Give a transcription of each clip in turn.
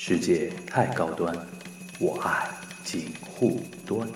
世界太高端，我爱锦护端。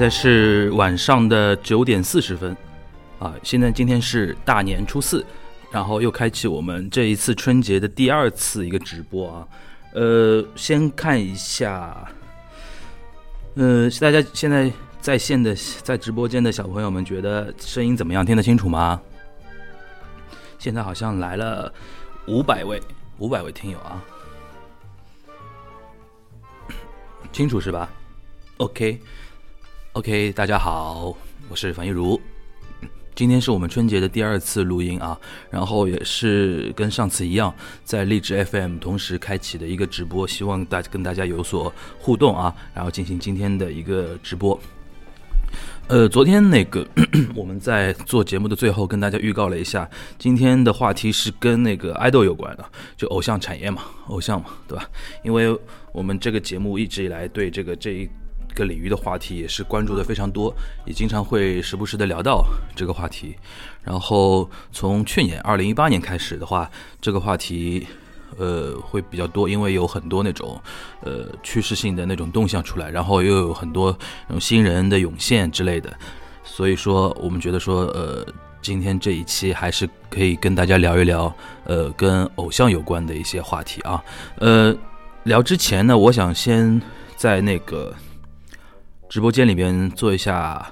现在是晚上的九点四十分，啊，现在今天是大年初四，然后又开启我们这一次春节的第二次一个直播啊，呃，先看一下，呃，大家现在在线的在直播间的小朋友们觉得声音怎么样？听得清楚吗？现在好像来了五百位，五百位听友啊，清楚是吧？OK。OK，大家好，我是樊一茹。今天是我们春节的第二次录音啊，然后也是跟上次一样，在荔枝 FM 同时开启的一个直播，希望大跟大家有所互动啊，然后进行今天的一个直播。呃，昨天那个 我们在做节目的最后跟大家预告了一下，今天的话题是跟那个爱豆有关的，就偶像产业嘛，偶像嘛，对吧？因为我们这个节目一直以来对这个这一。个领域的话题也是关注的非常多，也经常会时不时的聊到这个话题。然后从去年二零一八年开始的话，这个话题呃会比较多，因为有很多那种呃趋势性的那种动向出来，然后又有很多那种新人的涌现之类的。所以说，我们觉得说呃今天这一期还是可以跟大家聊一聊呃跟偶像有关的一些话题啊。呃，聊之前呢，我想先在那个。直播间里边做一下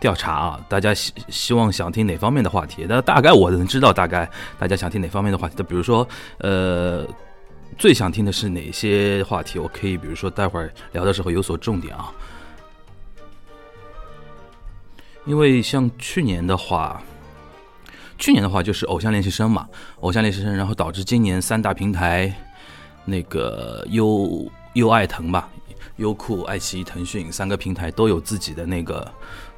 调查啊，大家希希望想听哪方面的话题？那大概我能知道大概大家想听哪方面的话题。那比如说，呃，最想听的是哪些话题？我可以比如说待会儿聊的时候有所重点啊。因为像去年的话，去年的话就是偶像练习生嘛，偶像练习生，然后导致今年三大平台那个优优爱腾吧。优酷、爱奇艺、腾讯三个平台都有自己的那个，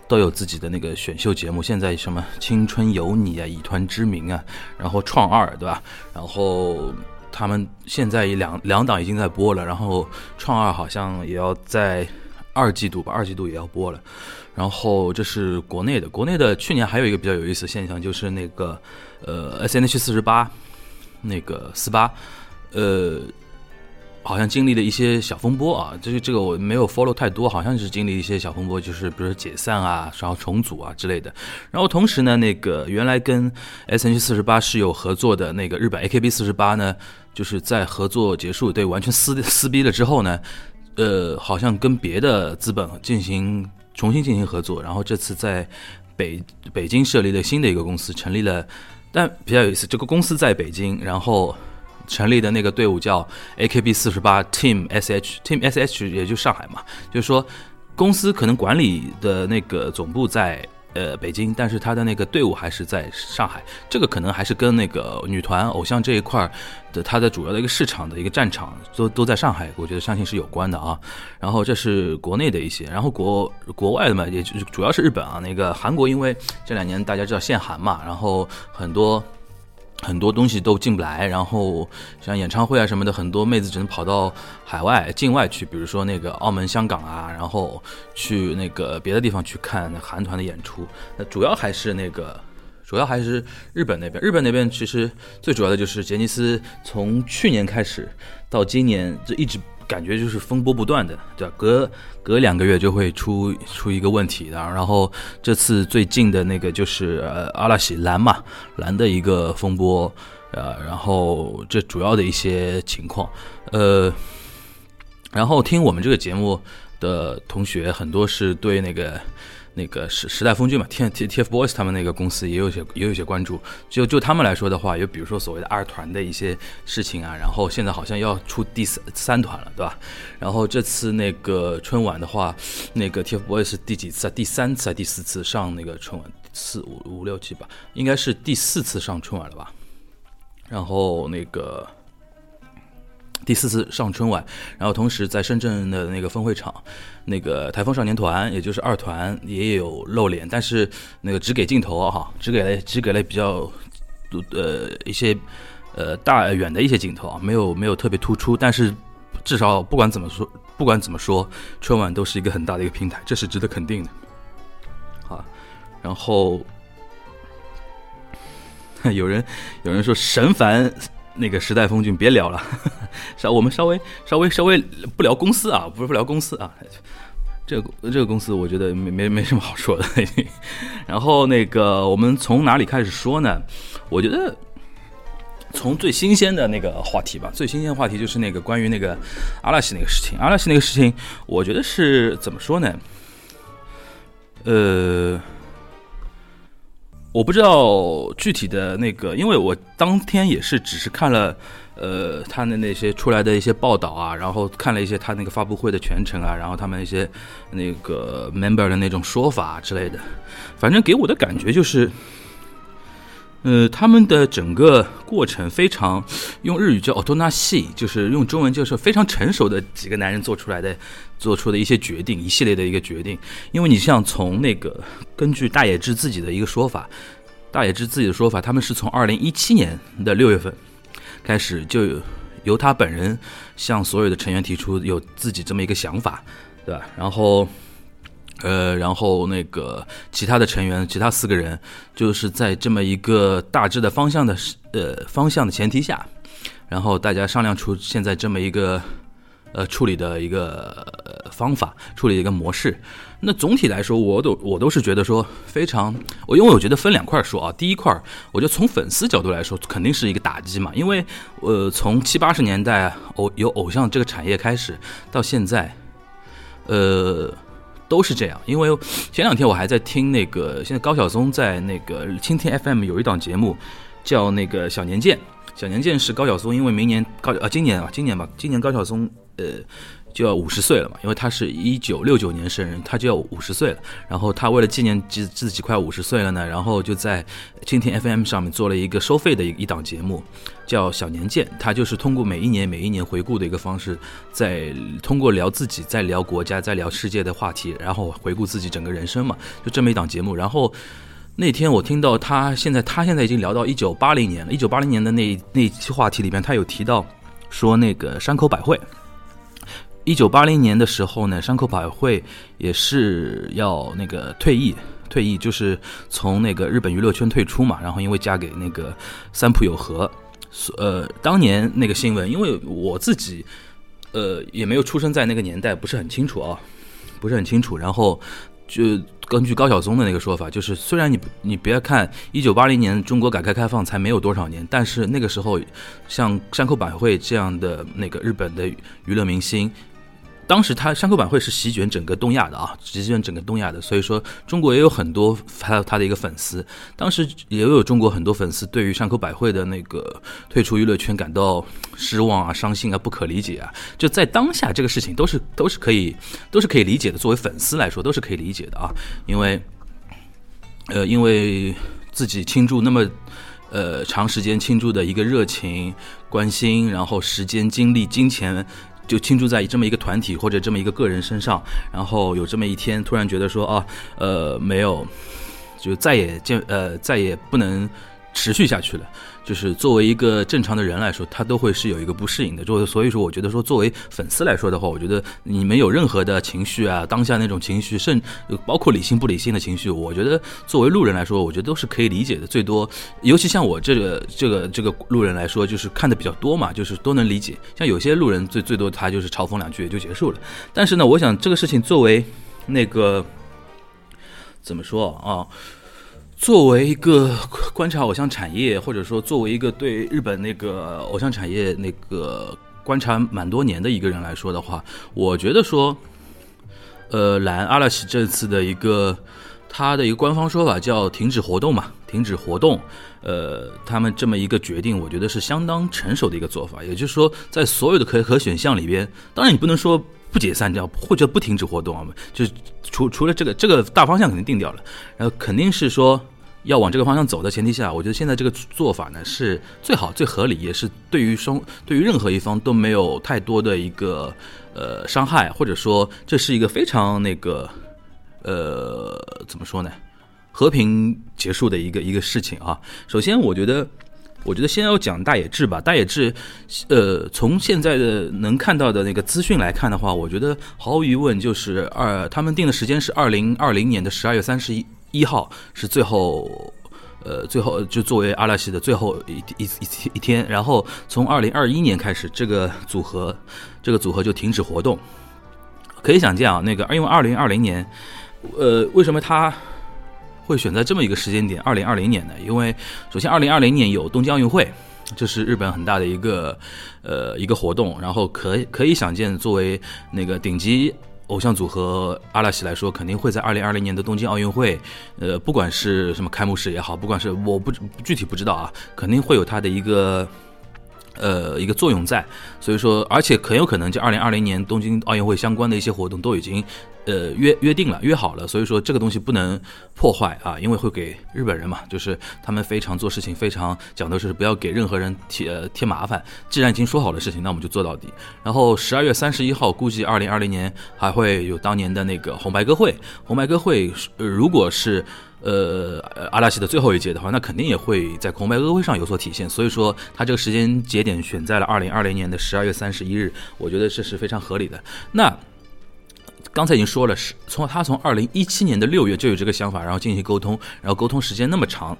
都有自己的那个选秀节目。现在什么《青春有你》啊，《以团之名》啊，然后《创二》对吧？然后他们现在两两档已经在播了，然后《创二》好像也要在二季度吧，二季度也要播了。然后这是国内的，国内的去年还有一个比较有意思的现象，就是那个呃，S N H 四十八，那个四八，呃。好像经历了一些小风波啊，这个这个我没有 follow 太多，好像是经历一些小风波，就是比如说解散啊，然后重组啊之类的。然后同时呢，那个原来跟 S N H 四十八是有合作的那个日本 A K B 四十八呢，就是在合作结束对完全撕撕逼了之后呢，呃，好像跟别的资本进行重新进行合作，然后这次在北北京设立了新的一个公司，成立了，但比较有意思，这个公司在北京，然后。成立的那个队伍叫 AKB 四十八 Team SH，Team SH 也就上海嘛，就是说公司可能管理的那个总部在呃北京，但是他的那个队伍还是在上海，这个可能还是跟那个女团偶像这一块的它的主要的一个市场的一个战场都都在上海，我觉得相信是有关的啊。然后这是国内的一些，然后国国外的嘛，也就是主要是日本啊，那个韩国因为这两年大家知道限韩嘛，然后很多。很多东西都进不来，然后像演唱会啊什么的，很多妹子只能跑到海外、境外去，比如说那个澳门、香港啊，然后去那个别的地方去看韩团的演出。那主要还是那个，主要还是日本那边。日本那边其实最主要的就是杰尼斯，从去年开始到今年就一直。感觉就是风波不断的，对？隔隔两个月就会出出一个问题的。然后这次最近的那个就是呃阿拉西蓝嘛，蓝的一个风波，呃，然后这主要的一些情况，呃，然后听我们这个节目的同学很多是对那个。那个时时代峰峻嘛，T T T F Boys 他们那个公司也有些也有些关注。就就他们来说的话，有比如说所谓的二团的一些事情啊，然后现在好像要出第三三团了，对吧？然后这次那个春晚的话，那个 T F Boys 第几次啊？第三次还是第四次上那个春晚？四五五六七吧，应该是第四次上春晚了吧？然后那个第四次上春晚，然后同时在深圳的那个分会场，那个台风少年团，也就是二团也有露脸，但是那个只给镜头哈，只给了只给了比较呃一些呃大远的一些镜头啊，没有没有特别突出，但是至少不管怎么说，不管怎么说，春晚都是一个很大的一个平台，这是值得肯定的。好，然后 有人有人说神烦。那个时代峰峻，别聊了，稍我们稍微稍微稍微不聊公司啊，不是不聊公司啊，这个这个公司我觉得没没没什么好说的。然后那个我们从哪里开始说呢？我觉得从最新鲜的那个话题吧，最新鲜的话题就是那个关于那个阿拉西那个事情。阿拉西那个事情，我觉得是怎么说呢？呃。我不知道具体的那个，因为我当天也是只是看了，呃，他的那些出来的一些报道啊，然后看了一些他那个发布会的全程啊，然后他们一些那个 member 的那种说法之类的，反正给我的感觉就是。呃，他们的整个过程非常用日语叫 “otona 系”，就是用中文就是非常成熟的几个男人做出来的，做出的一些决定，一系列的一个决定。因为你像从那个根据大野智自己的一个说法，大野智自己的说法，他们是从二零一七年的六月份开始，就由他本人向所有的成员提出有自己这么一个想法，对吧？然后。呃，然后那个其他的成员，其他四个人，就是在这么一个大致的方向的呃方向的前提下，然后大家商量出现在这么一个呃处理的一个方法，处理一个模式。那总体来说，我都我都是觉得说非常，我因为我觉得分两块说啊，第一块，我觉得从粉丝角度来说，肯定是一个打击嘛，因为呃从七八十年代偶有偶像这个产业开始到现在，呃。都是这样，因为前两天我还在听那个，现在高晓松在那个蜻蜓 FM 有一档节目，叫那个小年鉴。小年鉴是高晓松，因为明年高啊，今年啊，今年吧，今年高晓松呃。就要五十岁了嘛，因为他是一九六九年生人，他就要五十岁了。然后他为了纪念自自己快五十岁了呢，然后就在蜻蜓 FM 上面做了一个收费的一一档节目，叫小年鉴。他就是通过每一年每一年回顾的一个方式，在通过聊自己，在聊国家，在聊世界的话题，然后回顾自己整个人生嘛，就这么一档节目。然后那天我听到他现在他现在已经聊到一九八零年了，一九八零年的那那期话题里边，他有提到说那个山口百惠。一九八零年的时候呢，山口百惠也是要那个退役，退役就是从那个日本娱乐圈退出嘛。然后因为嫁给那个三浦友和，呃，当年那个新闻，因为我自己呃也没有出生在那个年代，不是很清楚啊，不是很清楚。然后就根据高晓松的那个说法，就是虽然你你别看一九八零年中国改革开放才没有多少年，但是那个时候像山口百惠这样的那个日本的娱乐明星。当时他山口百惠是席卷整个东亚的啊，席卷整个东亚的，所以说中国也有很多还有他的一个粉丝。当时也有中国很多粉丝对于山口百惠的那个退出娱乐圈感到失望啊、伤心啊、不可理解啊。就在当下这个事情都是都是可以都是可以理解的，作为粉丝来说都是可以理解的啊，因为呃因为自己倾注那么呃长时间倾注的一个热情、关心，然后时间、精力、金钱。就倾注在这么一个团体或者这么一个个人身上，然后有这么一天突然觉得说啊，呃，没有，就再也见呃再也不能持续下去了。就是作为一个正常的人来说，他都会是有一个不适应的。就所以说，我觉得说作为粉丝来说的话，我觉得你没有任何的情绪啊，当下那种情绪，甚包括理性不理性的情绪，我觉得作为路人来说，我觉得都是可以理解的。最多，尤其像我这个这个这个路人来说，就是看的比较多嘛，就是都能理解。像有些路人最最多他就是嘲讽两句也就结束了。但是呢，我想这个事情作为那个怎么说啊？作为一个观察偶像产业，或者说作为一个对日本那个偶像产业那个观察蛮多年的一个人来说的话，我觉得说，呃，蓝阿拉西这次的一个他的一个官方说法叫停止活动嘛，停止活动，呃，他们这么一个决定，我觉得是相当成熟的一个做法。也就是说，在所有的可可选项里边，当然你不能说不解散掉或者不停止活动啊，就是除除了这个这个大方向肯定定掉了，然后肯定是说。要往这个方向走的前提下，我觉得现在这个做法呢是最好、最合理，也是对于双对于任何一方都没有太多的一个呃伤害，或者说这是一个非常那个呃怎么说呢？和平结束的一个一个事情啊。首先，我觉得。我觉得先要讲大野智吧。大野智，呃，从现在的能看到的那个资讯来看的话，我觉得毫无疑问就是二，他们定的时间是二零二零年的十二月三十一一号是最后，呃，最后就作为阿拉西的最后一一一天。然后从二零二一年开始，这个组合这个组合就停止活动。可以想见啊，那个因为二零二零年，呃，为什么他？会选在这么一个时间点，二零二零年的，因为首先二零二零年有东京奥运会，这是日本很大的一个呃一个活动，然后可可以想见，作为那个顶级偶像组合阿拉西来说，肯定会在二零二零年的东京奥运会，呃，不管是什么开幕式也好，不管是我不具体不知道啊，肯定会有它的一个呃一个作用在，所以说，而且很有可能就二零二零年东京奥运会相关的一些活动都已经。呃，约约定了，约好了，所以说这个东西不能破坏啊，因为会给日本人嘛，就是他们非常做事情非常讲的是不要给任何人添呃添麻烦。既然已经说好的事情，那我们就做到底。然后十二月三十一号，估计二零二零年还会有当年的那个红白歌会。红白歌会，呃，如果是呃阿拉西的最后一届的话，那肯定也会在红白歌会上有所体现。所以说，他这个时间节点选在了二零二零年的十二月三十一日，我觉得这是非常合理的。那。刚才已经说了，是从他从二零一七年的六月就有这个想法，然后进行沟通，然后沟通时间那么长，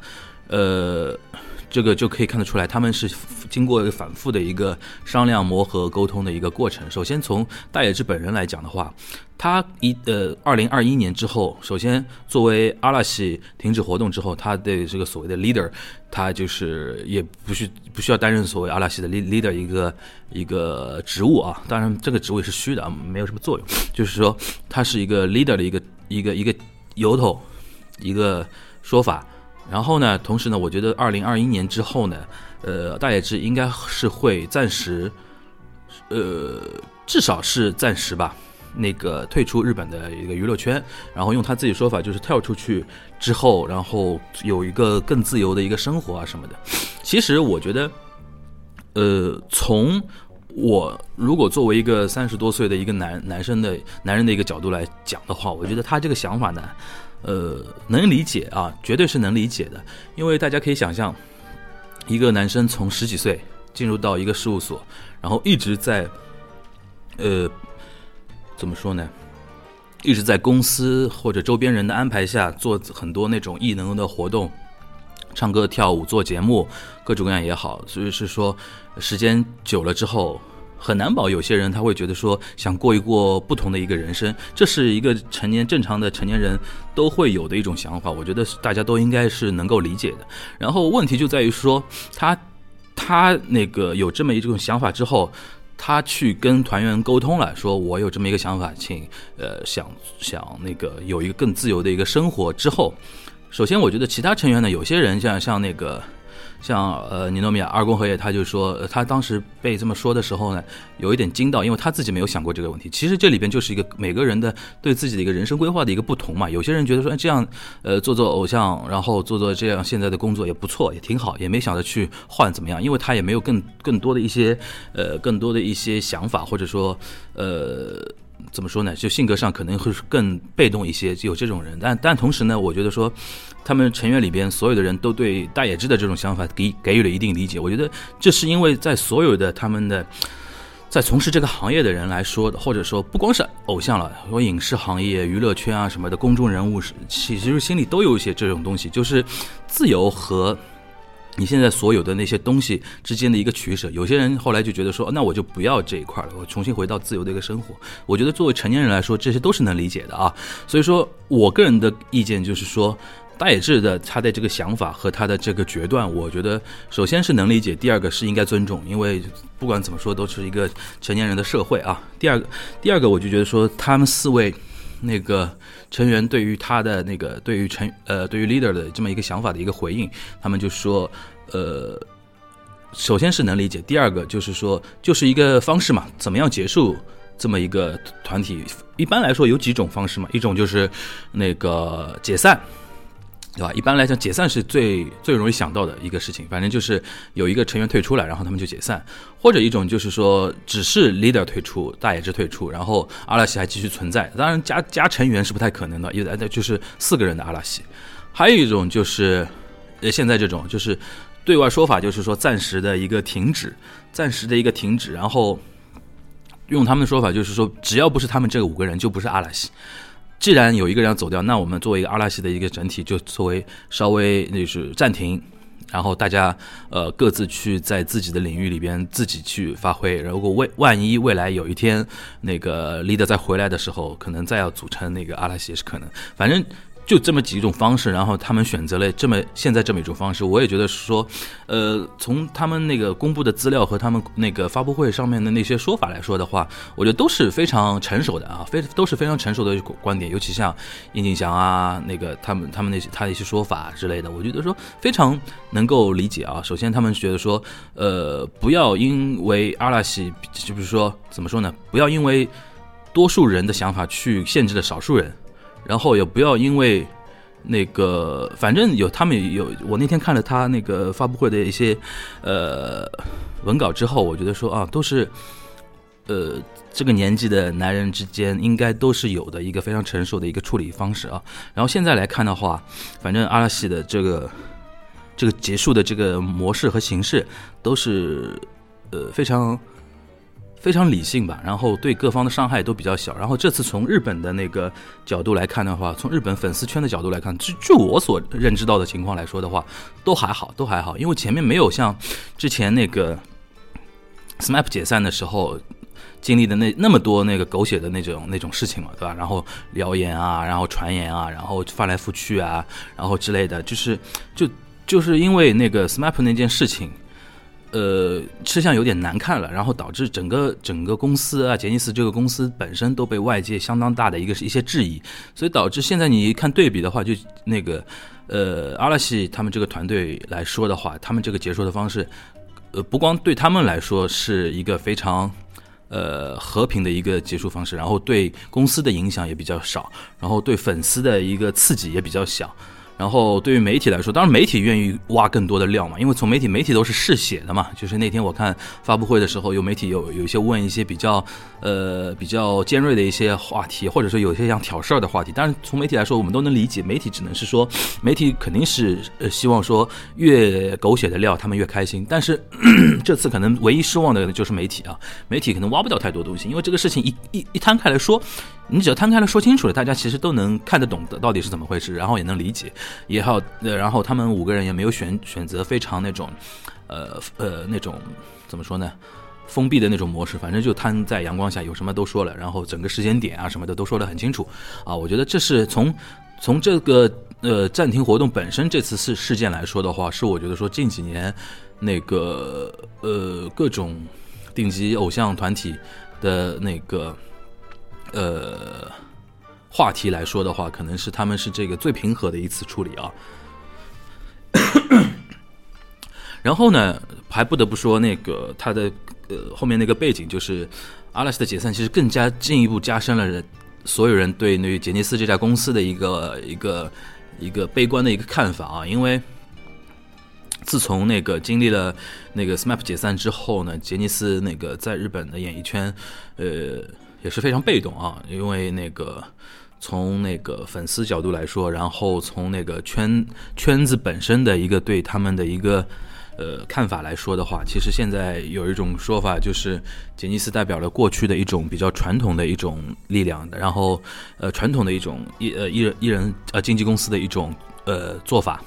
呃，这个就可以看得出来，他们是经过反复的一个商量、磨合、沟通的一个过程。首先从大野智本人来讲的话。他一呃，二零二一年之后，首先作为阿拉西停止活动之后，他的这个所谓的 leader，他就是也不需不需要担任所谓阿拉西的 leader 一个一个职务啊。当然，这个职位是虚的啊，没有什么作用。就是说，他是一个 leader 的一个一个一个由头，一个说法。然后呢，同时呢，我觉得二零二一年之后呢，呃，大野智应该是会暂时，呃，至少是暂时吧。那个退出日本的一个娱乐圈，然后用他自己说法就是跳出去之后，然后有一个更自由的一个生活啊什么的。其实我觉得，呃，从我如果作为一个三十多岁的一个男男生的男人的一个角度来讲的话，我觉得他这个想法呢，呃，能理解啊，绝对是能理解的。因为大家可以想象，一个男生从十几岁进入到一个事务所，然后一直在，呃。怎么说呢？一直在公司或者周边人的安排下做很多那种异能的活动，唱歌、跳舞、做节目，各种各样也好。所以是说，时间久了之后，很难保有些人他会觉得说想过一过不同的一个人生。这是一个成年正常的成年人都会有的一种想法。我觉得大家都应该是能够理解的。然后问题就在于说，他他那个有这么一种想法之后。他去跟团员沟通了，说我有这么一个想法，请呃想想那个有一个更自由的一个生活之后，首先我觉得其他成员呢，有些人像像那个。像呃，尼诺米亚二宫和也，他就说，他当时被这么说的时候呢，有一点惊到，因为他自己没有想过这个问题。其实这里边就是一个每个人的对自己的一个人生规划的一个不同嘛。有些人觉得说，哎这样呃做做偶像，然后做做这样现在的工作也不错，也挺好，也没想着去换怎么样，因为他也没有更更多的一些呃更多的一些想法，或者说呃。怎么说呢？就性格上可能会更被动一些，就有这种人。但但同时呢，我觉得说，他们成员里边所有的人都对大野智的这种想法给给予了一定理解。我觉得这是因为在所有的他们的在从事这个行业的人来说，或者说不光是偶像了，说影视行业、娱乐圈啊什么的公众人物，是其实心里都有一些这种东西，就是自由和。你现在所有的那些东西之间的一个取舍，有些人后来就觉得说，那我就不要这一块了，我重新回到自由的一个生活。我觉得作为成年人来说，这些都是能理解的啊。所以说我个人的意见就是说，大野智的他的这个想法和他的这个决断，我觉得首先是能理解，第二个是应该尊重，因为不管怎么说都是一个成年人的社会啊。第二个，第二个我就觉得说，他们四位那个。成员对于他的那个对于成呃对于 leader 的这么一个想法的一个回应，他们就说，呃，首先是能理解，第二个就是说就是一个方式嘛，怎么样结束这么一个团体？一般来说有几种方式嘛，一种就是那个解散，对吧？一般来讲，解散是最最容易想到的一个事情。反正就是有一个成员退出了，然后他们就解散；或者一种就是说，只是 leader 退出，大野智退出，然后阿拉西还继续存在。当然，加加成员是不太可能的，因为就是四个人的阿拉西。还有一种就是，呃，现在这种就是对外说法，就是说暂时的一个停止，暂时的一个停止。然后用他们的说法，就是说，只要不是他们这五个人，就不是阿拉西。既然有一个人走掉，那我们作为一个阿拉西的一个整体，就作为稍微就是暂停，然后大家呃各自去在自己的领域里边自己去发挥。如果未万一未来有一天那个 leader 再回来的时候，可能再要组成那个阿拉西也是可能。反正。就这么几种方式，然后他们选择了这么现在这么一种方式，我也觉得说，呃，从他们那个公布的资料和他们那个发布会上面的那些说法来说的话，我觉得都是非常成熟的啊，非都是非常成熟的观点，尤其像殷景祥啊，那个他们他们那些他的一些说法之类的，我觉得说非常能够理解啊。首先，他们觉得说，呃，不要因为阿拉西，就比如说怎么说呢？不要因为多数人的想法去限制了少数人。然后也不要因为那个，反正有他们有我那天看了他那个发布会的一些呃文稿之后，我觉得说啊，都是呃这个年纪的男人之间应该都是有的一个非常成熟的一个处理方式啊。然后现在来看的话，反正阿拉西的这个这个结束的这个模式和形式都是呃非常。非常理性吧，然后对各方的伤害都比较小。然后这次从日本的那个角度来看的话，从日本粉丝圈的角度来看，据据我所认知到的情况来说的话，都还好，都还好。因为前面没有像之前那个 SMAP 解散的时候经历的那那么多那个狗血的那种那种事情嘛，对吧？然后谣言啊，然后传言啊，然后翻来覆去啊，然后之类的，就是就就是因为那个 SMAP 那件事情。呃，吃相有点难看了，然后导致整个整个公司啊，杰尼斯这个公司本身都被外界相当大的一个一些质疑，所以导致现在你一看对比的话，就那个呃阿拉西他们这个团队来说的话，他们这个结束的方式，呃不光对他们来说是一个非常呃和平的一个结束方式，然后对公司的影响也比较少，然后对粉丝的一个刺激也比较小。然后对于媒体来说，当然媒体愿意挖更多的料嘛，因为从媒体媒体都是嗜血的嘛。就是那天我看发布会的时候，有媒体有有一些问一些比较呃比较尖锐的一些话题，或者说有些想挑事儿的话题。当然从媒体来说，我们都能理解，媒体只能是说，媒体肯定是呃希望说越狗血的料他们越开心。但是 这次可能唯一失望的就是媒体啊，媒体可能挖不到太多东西，因为这个事情一一一摊开来说。你只要摊开了说清楚了，大家其实都能看得懂的到底是怎么回事，然后也能理解，也好，呃，然后他们五个人也没有选选择非常那种，呃呃那种怎么说呢，封闭的那种模式，反正就摊在阳光下，有什么都说了，然后整个时间点啊什么的都说得很清楚，啊，我觉得这是从从这个呃暂停活动本身这次事事件来说的话，是我觉得说近几年那个呃各种顶级偶像团体的那个。呃，话题来说的话，可能是他们是这个最平和的一次处理啊。然后呢，还不得不说那个他的呃后面那个背景，就是阿拉斯的解散，其实更加进一步加深了人所有人对那杰尼斯这家公司的一个一个一个悲观的一个看法啊。因为自从那个经历了那个 SMAP 解散之后呢，杰尼斯那个在日本的演艺圈，呃。也是非常被动啊，因为那个从那个粉丝角度来说，然后从那个圈圈子本身的一个对他们的一个呃看法来说的话，其实现在有一种说法，就是杰尼斯代表了过去的一种比较传统的一种力量，然后呃传统的一种一呃一人一人呃经纪公司的一种呃做法，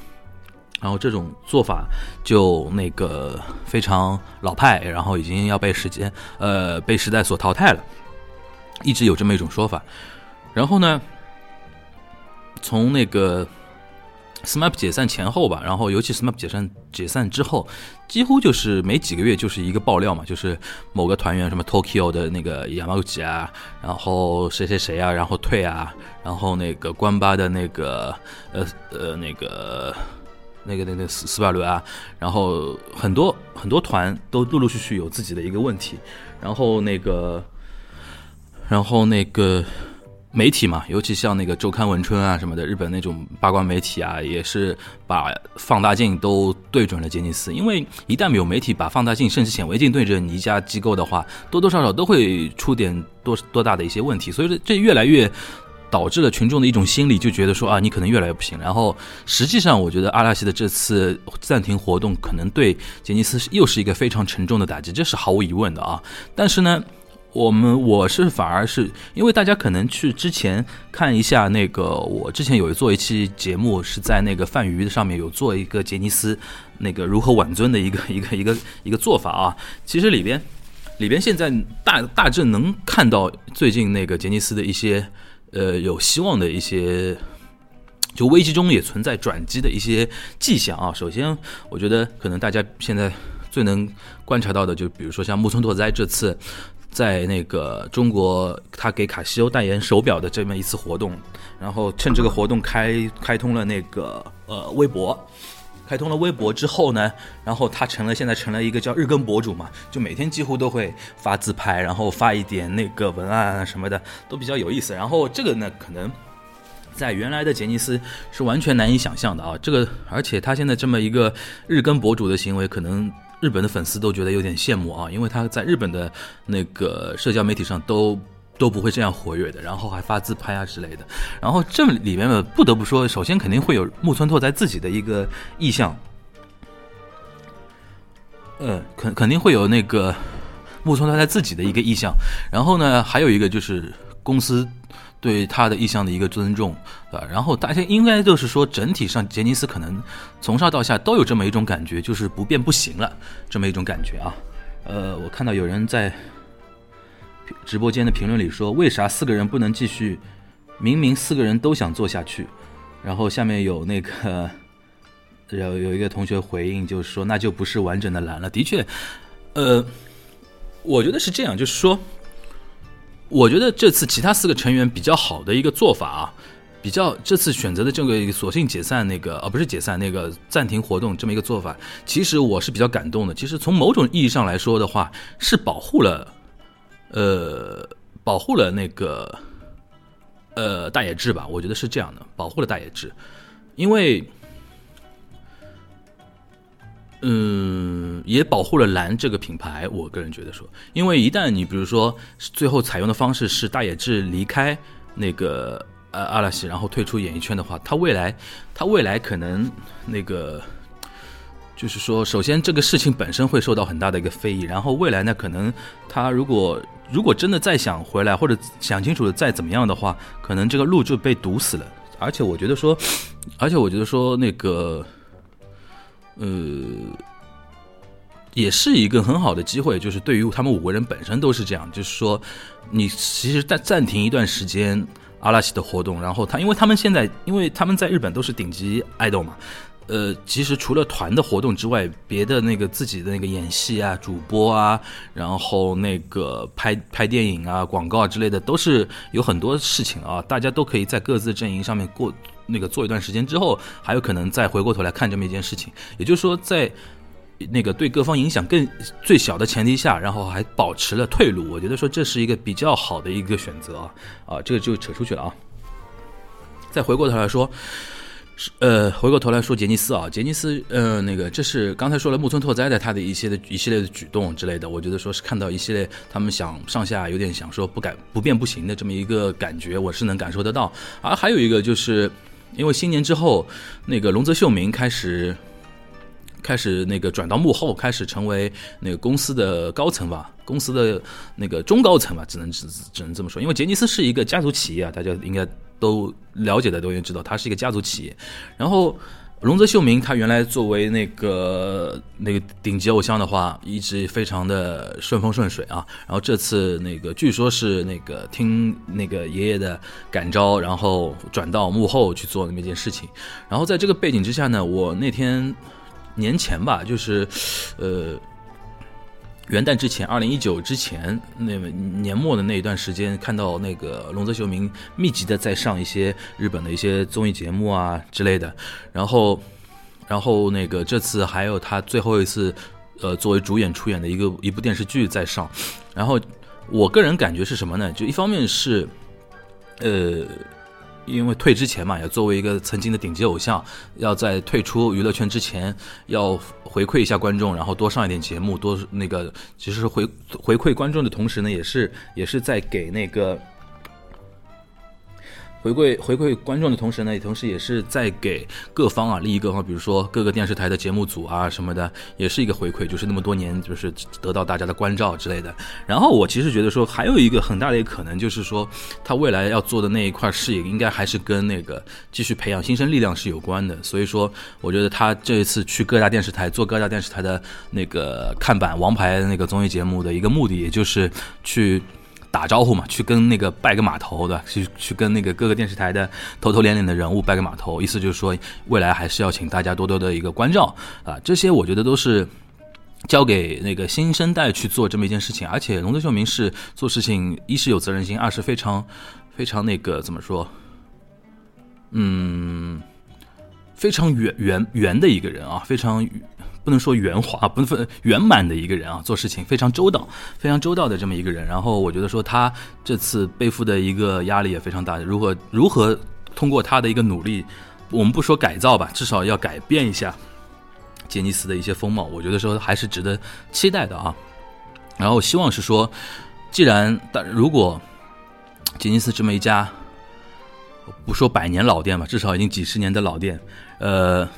然后这种做法就那个非常老派，然后已经要被时间呃被时代所淘汰了。一直有这么一种说法，然后呢，从那个 SMAP 解散前后吧，然后尤其 SMAP 解散解散之后，几乎就是没几个月就是一个爆料嘛，就是某个团员什么 Tokyo 的那个 Yamaguchi 啊，然后谁谁谁啊，然后退啊，然后那个关八的那个呃呃那个那个那个斯斯巴鲁啊，然后很多很多团都陆陆续续有自己的一个问题，然后那个。然后那个，媒体嘛，尤其像那个周刊文春啊什么的，日本那种八卦媒体啊，也是把放大镜都对准了杰尼斯。因为一旦有媒体把放大镜甚至显微镜对着你一家机构的话，多多少少都会出点多多大的一些问题。所以这越来越导致了群众的一种心理，就觉得说啊，你可能越来越不行。然后实际上，我觉得阿拉西的这次暂停活动，可能对杰尼斯又是一个非常沉重的打击，这是毫无疑问的啊。但是呢。我们我是反而是因为大家可能去之前看一下那个，我之前有做一期节目是在那个泛娱上面有做一个杰尼斯那个如何挽尊的一个 一个一个一个做法啊。其实里边里边现在大大致能看到最近那个杰尼斯的一些呃有希望的一些，就危机中也存在转机的一些迹象啊。首先，我觉得可能大家现在最能观察到的，就比如说像木村拓哉这次。在那个中国，他给卡西欧代言手表的这么一次活动，然后趁这个活动开开通了那个呃微博，开通了微博之后呢，然后他成了现在成了一个叫日更博主嘛，就每天几乎都会发自拍，然后发一点那个文案什么的，都比较有意思。然后这个呢，可能在原来的杰尼斯是完全难以想象的啊，这个而且他现在这么一个日更博主的行为，可能。日本的粉丝都觉得有点羡慕啊，因为他在日本的那个社交媒体上都都不会这样活跃的，然后还发自拍啊之类的。然后这里面呢，不得不说，首先肯定会有木村拓哉自己的一个意向，呃，肯肯定会有那个木村拓哉自己的一个意向。然后呢，还有一个就是公司。对他的意向的一个尊重，对吧？然后大家应该就是说，整体上杰尼斯可能从上到下都有这么一种感觉，就是不变不行了，这么一种感觉啊。呃，我看到有人在直播间的评论里说，为啥四个人不能继续？明明四个人都想做下去。然后下面有那个有有一个同学回应，就是说那就不是完整的蓝了。的确，呃，我觉得是这样，就是说。我觉得这次其他四个成员比较好的一个做法啊，比较这次选择的这个索性解散那个，而不是解散那个暂停活动这么一个做法，其实我是比较感动的。其实从某种意义上来说的话，是保护了，呃，保护了那个，呃，大野智吧？我觉得是这样的，保护了大野智，因为。嗯，也保护了蓝这个品牌。我个人觉得说，因为一旦你比如说最后采用的方式是大野智离开那个呃阿拉西，然后退出演艺圈的话，他未来他未来可能那个就是说，首先这个事情本身会受到很大的一个非议，然后未来呢，可能他如果如果真的再想回来或者想清楚了再怎么样的话，可能这个路就被堵死了。而且我觉得说，而且我觉得说那个。呃，也是一个很好的机会，就是对于他们五个人本身都是这样，就是说，你其实暂暂停一段时间阿拉西的活动，然后他，因为他们现在，因为他们在日本都是顶级爱豆嘛，呃，其实除了团的活动之外，别的那个自己的那个演戏啊、主播啊，然后那个拍拍电影啊、广告之类的，都是有很多事情啊，大家都可以在各自阵营上面过。那个做一段时间之后，还有可能再回过头来看这么一件事情。也就是说，在那个对各方影响更最小的前提下，然后还保持了退路，我觉得说这是一个比较好的一个选择啊。啊，这个就扯出去了啊。再回过头来说，呃，回过头来说杰尼斯啊，杰尼斯，呃，那个这是刚才说了木村拓哉的他的一些的一系列的举动之类的，我觉得说是看到一系列他们想上下有点想说不改不变不行的这么一个感觉，我是能感受得到。而还有一个就是。因为新年之后，那个龙泽秀明开始开始那个转到幕后，开始成为那个公司的高层吧，公司的那个中高层吧，只能只只能这么说。因为杰尼斯是一个家族企业啊，大家应该都了解的都应该知道，它是一个家族企业。然后。龙泽秀明，他原来作为那个那个顶级偶像的话，一直非常的顺风顺水啊。然后这次那个据说是那个听那个爷爷的感召，然后转到幕后去做那么一件事情。然后在这个背景之下呢，我那天年前吧，就是呃。元旦之前，二零一九之前，那年末的那一段时间，看到那个龙泽秀明密集的在上一些日本的一些综艺节目啊之类的，然后，然后那个这次还有他最后一次，呃，作为主演出演的一个一部电视剧在上，然后我个人感觉是什么呢？就一方面是，呃。因为退之前嘛，要作为一个曾经的顶级偶像，要在退出娱乐圈之前，要回馈一下观众，然后多上一点节目，多那个，其实回回馈观众的同时呢，也是也是在给那个。回馈回馈观众的同时呢，也同时也是在给各方啊利益各方，比如说各个电视台的节目组啊什么的，也是一个回馈，就是那么多年就是得到大家的关照之类的。然后我其实觉得说，还有一个很大的一个可能，就是说他未来要做的那一块事业，应该还是跟那个继续培养新生力量是有关的。所以说，我觉得他这一次去各大电视台做各大电视台的那个看板王牌那个综艺节目的一个目的，也就是去。打招呼嘛，去跟那个拜个码头的，去去跟那个各个电视台的头头脸脸的人物拜个码头，意思就是说，未来还是要请大家多多的一个关照啊。这些我觉得都是交给那个新生代去做这么一件事情，而且龙泽秀明是做事情一是有责任心，二是非常非常那个怎么说，嗯，非常圆圆圆的一个人啊，非常。不能说圆滑，不能说圆满的一个人啊，做事情非常周到，非常周到的这么一个人。然后我觉得说他这次背负的一个压力也非常大。如何如何通过他的一个努力，我们不说改造吧，至少要改变一下杰尼斯的一些风貌。我觉得说还是值得期待的啊。然后希望是说，既然但如果杰尼斯这么一家不说百年老店吧，至少已经几十年的老店，呃。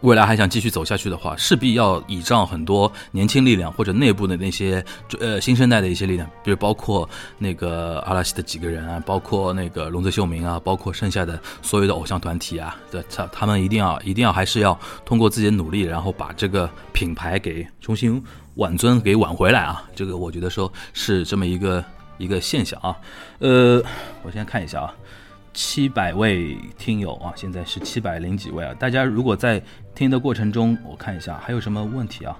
未来还想继续走下去的话，势必要倚仗很多年轻力量或者内部的那些呃新生代的一些力量，比如包括那个阿拉西的几个人啊，包括那个龙泽秀明啊，包括剩下的所有的偶像团体啊，对，他他们一定要一定要还是要通过自己的努力，然后把这个品牌给重新挽尊给挽回来啊！这个我觉得说是这么一个一个现象啊。呃，我先看一下啊。七百位听友啊，现在是七百零几位啊。大家如果在听的过程中，我看一下还有什么问题啊？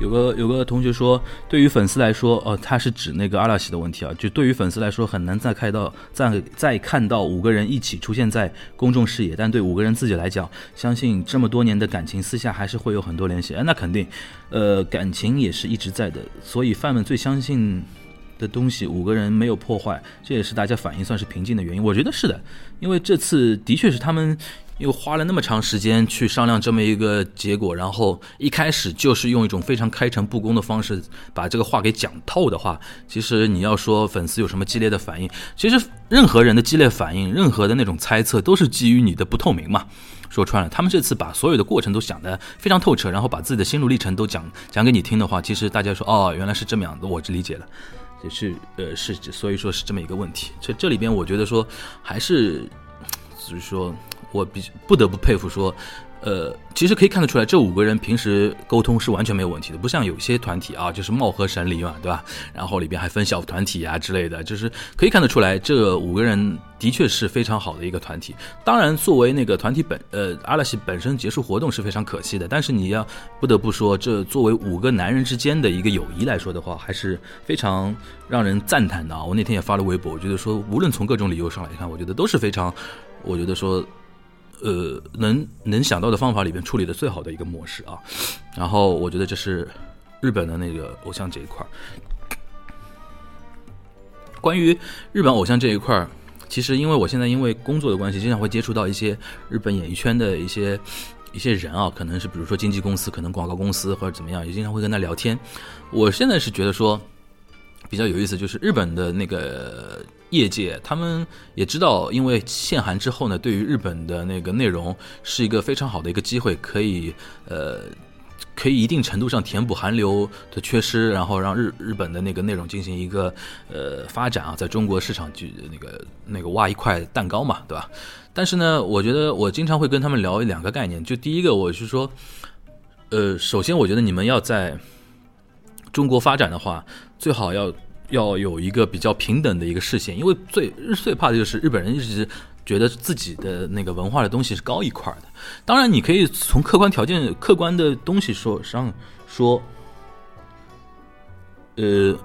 有个有个同学说，对于粉丝来说，哦，他是指那个阿拉西的问题啊。就对于粉丝来说，很难再看到再再看到五个人一起出现在公众视野。但对五个人自己来讲，相信这么多年的感情，私下还是会有很多联系。哎，那肯定，呃，感情也是一直在的。所以范们最相信。的东西五个人没有破坏，这也是大家反应算是平静的原因。我觉得是的，因为这次的确是他们又花了那么长时间去商量这么一个结果，然后一开始就是用一种非常开诚布公的方式把这个话给讲透的话，其实你要说粉丝有什么激烈的反应，其实任何人的激烈反应，任何的那种猜测都是基于你的不透明嘛。说穿了，他们这次把所有的过程都想得非常透彻，然后把自己的心路历程都讲讲给你听的话，其实大家说哦，原来是这么样的，我就理解了。也是，呃，是，所以说是这么一个问题。这这里边，我觉得说，还是，就是说我比不得不佩服说。呃，其实可以看得出来，这五个人平时沟通是完全没有问题的，不像有些团体啊，就是貌合神离嘛，对吧？然后里边还分小团体啊之类的，就是可以看得出来，这五个人的确是非常好的一个团体。当然，作为那个团体本，呃，阿拉西本身结束活动是非常可惜的，但是你要不得不说，这作为五个男人之间的一个友谊来说的话，还是非常让人赞叹的啊！我那天也发了微博，我觉得说，无论从各种理由上来看，我觉得都是非常，我觉得说。呃，能能想到的方法里边处理的最好的一个模式啊，然后我觉得这是日本的那个偶像这一块儿。关于日本偶像这一块儿，其实因为我现在因为工作的关系，经常会接触到一些日本演艺圈的一些一些人啊，可能是比如说经纪公司，可能广告公司或者怎么样，也经常会跟他聊天。我现在是觉得说。比较有意思，就是日本的那个业界，他们也知道，因为限韩之后呢，对于日本的那个内容是一个非常好的一个机会，可以呃，可以一定程度上填补韩流的缺失，然后让日日本的那个内容进行一个呃发展啊，在中国市场去那个那个挖一块蛋糕嘛，对吧？但是呢，我觉得我经常会跟他们聊两个概念，就第一个，我是说，呃，首先我觉得你们要在中国发展的话。最好要要有一个比较平等的一个视线，因为最最怕的就是日本人一直觉得自己的那个文化的东西是高一块的。当然，你可以从客观条件、客观的东西说上说，呃，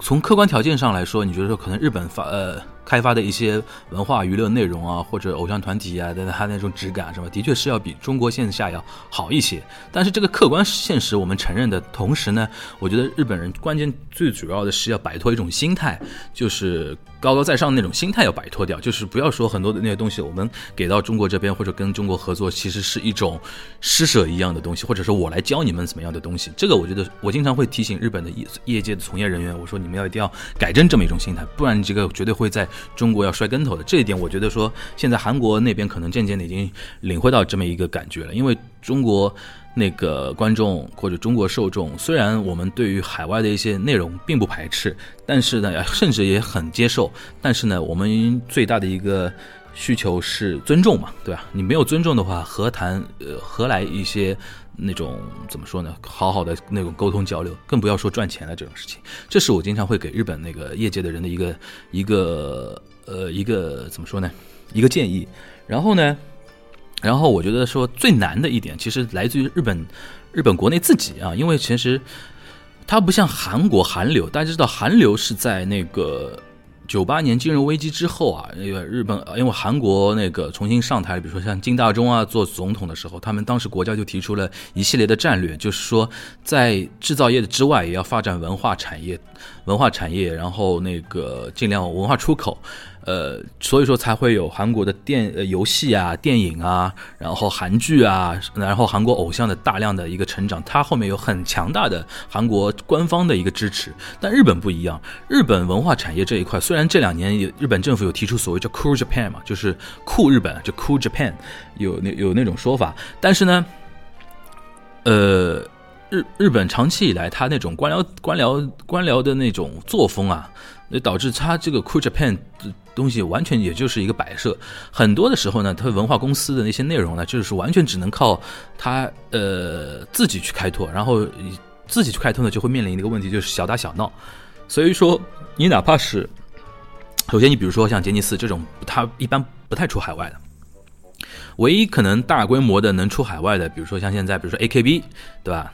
从客观条件上来说，你觉得说可能日本发呃开发的一些文化娱乐内容啊，或者偶像团体啊的它那种质感什么，的确是要比中国线下要好一些。但是这个客观现实我们承认的同时呢，我觉得日本人关键最主要的是要摆脱一种心态，就是高高在上那种心态要摆脱掉，就是不要说很多的那些东西我们给到中国这边或者跟中国合作，其实是一种施舍一样的东西，或者说我来教你们怎么样的东西。这个我觉得我经常会提醒日本的业业界的从业人员，我说你们要一定要改正这么一种心态，不然这个绝对会在。中国要摔跟头的这一点，我觉得说现在韩国那边可能渐渐的已经领会到这么一个感觉了。因为中国那个观众或者中国受众，虽然我们对于海外的一些内容并不排斥，但是呢，甚至也很接受。但是呢，我们最大的一个需求是尊重嘛，对吧？你没有尊重的话，何谈呃何来一些？那种怎么说呢？好好的那种沟通交流，更不要说赚钱的这种事情。这是我经常会给日本那个业界的人的一个一个呃一个怎么说呢？一个建议。然后呢，然后我觉得说最难的一点，其实来自于日本日本国内自己啊，因为其实它不像韩国韩流，大家知道韩流是在那个。九八年金融危机之后啊，因为日本，因为韩国那个重新上台，比如说像金大中啊做总统的时候，他们当时国家就提出了一系列的战略，就是说在制造业的之外，也要发展文化产业，文化产业，然后那个尽量文化出口。呃，所以说才会有韩国的电呃游戏啊、电影啊，然后韩剧啊，然后韩国偶像的大量的一个成长，它后面有很强大的韩国官方的一个支持。但日本不一样，日本文化产业这一块，虽然这两年有日本政府有提出所谓叫 “cool Japan” 嘛，就是酷日本，就 “cool Japan”，有那有那种说法，但是呢，呃，日日本长期以来它那种官僚官僚官僚的那种作风啊。那导致他这个 Cool Japan 东西完全也就是一个摆设，很多的时候呢，他文化公司的那些内容呢，就是完全只能靠他呃自己去开拓，然后自己去开拓呢，就会面临一个问题，就是小打小闹。所以说，你哪怕是首先你比如说像杰尼斯这种，他一般不太出海外的，唯一可能大规模的能出海外的，比如说像现在，比如说 AKB，对吧？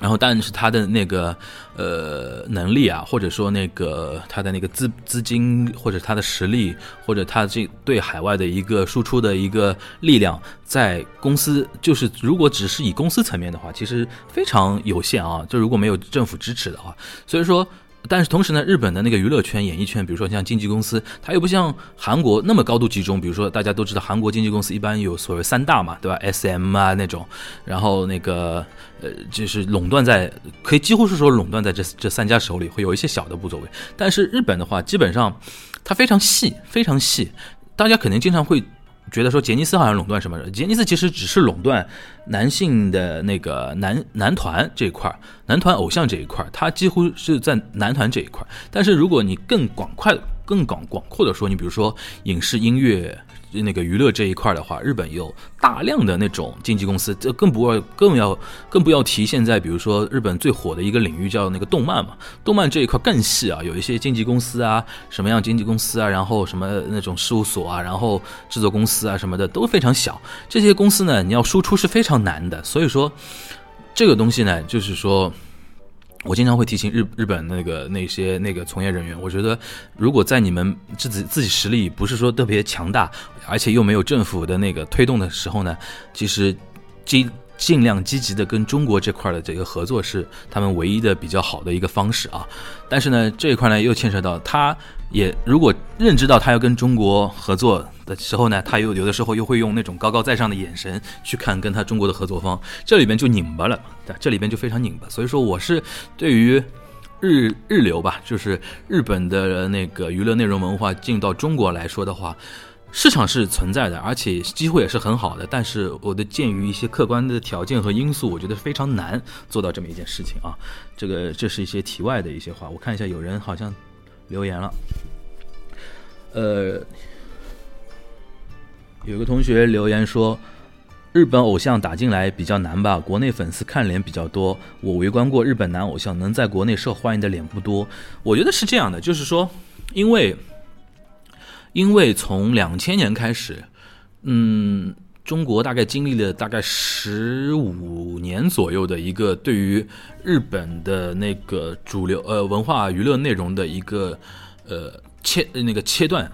然后，但是他的那个呃能力啊，或者说那个他的那个资资金，或者他的实力，或者他这对海外的一个输出的一个力量，在公司就是如果只是以公司层面的话，其实非常有限啊。就如果没有政府支持的话，所以说。但是同时呢，日本的那个娱乐圈、演艺圈，比如说像经纪公司，它又不像韩国那么高度集中。比如说大家都知道，韩国经纪公司一般有所谓三大嘛，对吧？SM 啊那种，然后那个呃，就是垄断在，可以几乎是说垄断在这这三家手里，会有一些小的不作为。但是日本的话，基本上它非常细，非常细，大家肯定经常会。觉得说杰尼斯好像垄断什么？杰尼斯其实只是垄断男性的那个男男团这一块，男团偶像这一块他，几乎是在男团这一块。但是如果你更广快、更广广阔的说，你比如说影视音乐。那个娱乐这一块的话，日本有大量的那种经纪公司，这更不要更要更不要提现在，比如说日本最火的一个领域叫那个动漫嘛，动漫这一块更细啊，有一些经纪公司啊，什么样经纪公司啊，然后什么那种事务所啊，然后制作公司啊什么的都非常小，这些公司呢，你要输出是非常难的，所以说这个东西呢，就是说。我经常会提醒日日本那个那些那个从业人员，我觉得如果在你们自己自己实力不是说特别强大，而且又没有政府的那个推动的时候呢，其实尽尽量积极的跟中国这块的这个合作是他们唯一的比较好的一个方式啊。但是呢，这一块呢又牵扯到他。也如果认知到他要跟中国合作的时候呢，他又有的时候又会用那种高高在上的眼神去看跟他中国的合作方，这里边就拧巴了，这里边就非常拧巴。所以说，我是对于日日流吧，就是日本的那个娱乐内容文化进到中国来说的话，市场是存在的，而且机会也是很好的。但是我的鉴于一些客观的条件和因素，我觉得非常难做到这么一件事情啊。这个这是一些题外的一些话，我看一下有人好像。留言了，呃，有个同学留言说，日本偶像打进来比较难吧？国内粉丝看脸比较多。我围观过日本男偶像，能在国内受欢迎的脸不多。我觉得是这样的，就是说，因为因为从两千年开始，嗯。中国大概经历了大概十五年左右的一个对于日本的那个主流呃文化娱乐内容的一个呃切那个切断，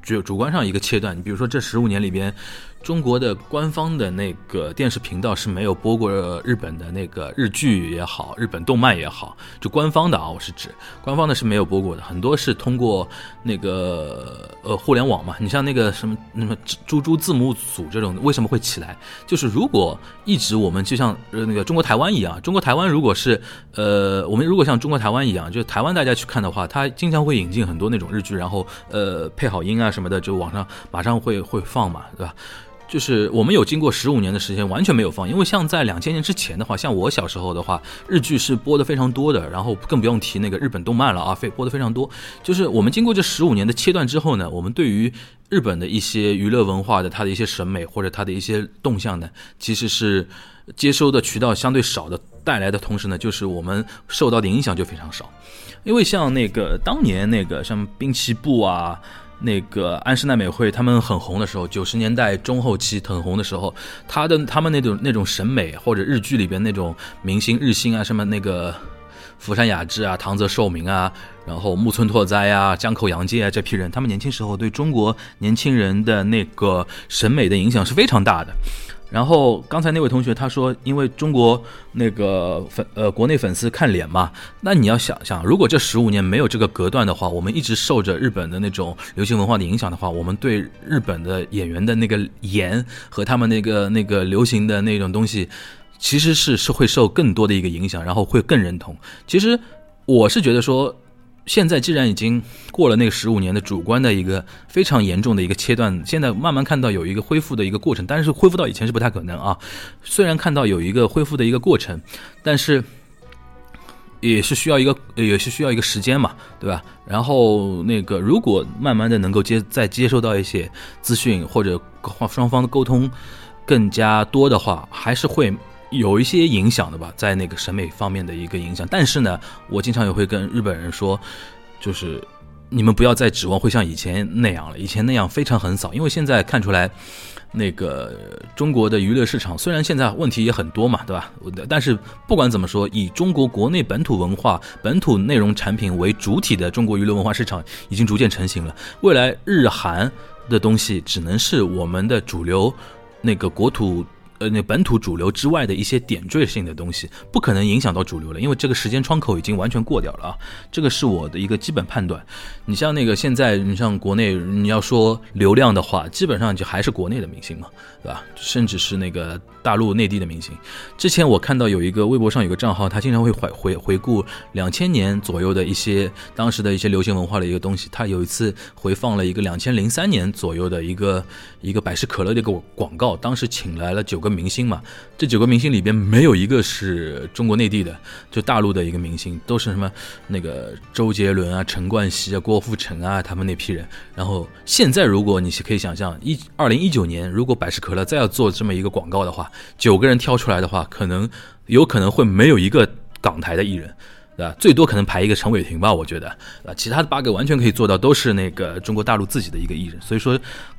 主主观上一个切断。你比如说这十五年里边。中国的官方的那个电视频道是没有播过日本的那个日剧也好，日本动漫也好，就官方的啊，我是指官方的是没有播过的，很多是通过那个呃互联网嘛。你像那个什么那么猪猪字幕组这种，为什么会起来？就是如果一直我们就像呃那个中国台湾一样，中国台湾如果是呃我们如果像中国台湾一样，就是台湾大家去看的话，他经常会引进很多那种日剧，然后呃配好音啊什么的，就网上马上会会放嘛，对吧？就是我们有经过十五年的时间完全没有放，因为像在两千年之前的话，像我小时候的话，日剧是播的非常多的，然后更不用提那个日本动漫了啊，非播的非常多。就是我们经过这十五年的切断之后呢，我们对于日本的一些娱乐文化的它的一些审美或者它的一些动向呢，其实是接收的渠道相对少的，带来的同时呢，就是我们受到的影响就非常少。因为像那个当年那个像滨崎步啊。那个安室奈美惠他们很红的时候，九十年代中后期很红的时候，他的他们那种那种审美或者日剧里边那种明星日星啊，什么那个福山雅治啊、唐泽寿明啊，然后木村拓哉啊、江口洋介啊这批人，他们年轻时候对中国年轻人的那个审美的影响是非常大的。然后刚才那位同学他说，因为中国那个粉呃国内粉丝看脸嘛，那你要想想，如果这十五年没有这个隔断的话，我们一直受着日本的那种流行文化的影响的话，我们对日本的演员的那个颜和他们那个那个流行的那种东西，其实是是会受更多的一个影响，然后会更认同。其实我是觉得说。现在既然已经过了那个十五年的主观的一个非常严重的一个切断，现在慢慢看到有一个恢复的一个过程，但是恢复到以前是不太可能啊。虽然看到有一个恢复的一个过程，但是也是需要一个也是需要一个时间嘛，对吧？然后那个如果慢慢的能够接再接收到一些资讯或者双方的沟通更加多的话，还是会。有一些影响的吧，在那个审美方面的一个影响，但是呢，我经常也会跟日本人说，就是你们不要再指望会像以前那样了，以前那样非常横扫，因为现在看出来，那个中国的娱乐市场虽然现在问题也很多嘛，对吧？但是不管怎么说，以中国国内本土文化、本土内容产品为主体的中国娱乐文化市场已经逐渐成型了，未来日韩的东西只能是我们的主流那个国土。呃，那本土主流之外的一些点缀性的东西，不可能影响到主流了，因为这个时间窗口已经完全过掉了啊。这个是我的一个基本判断。你像那个现在，你像国内，你要说流量的话，基本上就还是国内的明星嘛，对吧？甚至是那个大陆内地的明星。之前我看到有一个微博上有个账号，他经常会回回回顾两千年左右的一些当时的一些流行文化的一个东西。他有一次回放了一个两千零三年左右的一个一个百事可乐的一个广告，当时请来了九个。明星嘛，这九个明星里边没有一个是中国内地的，就大陆的一个明星，都是什么那个周杰伦啊、陈冠希啊、郭富城啊，他们那批人。然后现在如果你可以想象，一二零一九年，如果百事可乐再要做这么一个广告的话，九个人挑出来的话，可能有可能会没有一个港台的艺人，对吧？最多可能排一个陈伟霆吧，我觉得，啊，其他的八个完全可以做到都是那个中国大陆自己的一个艺人。所以说，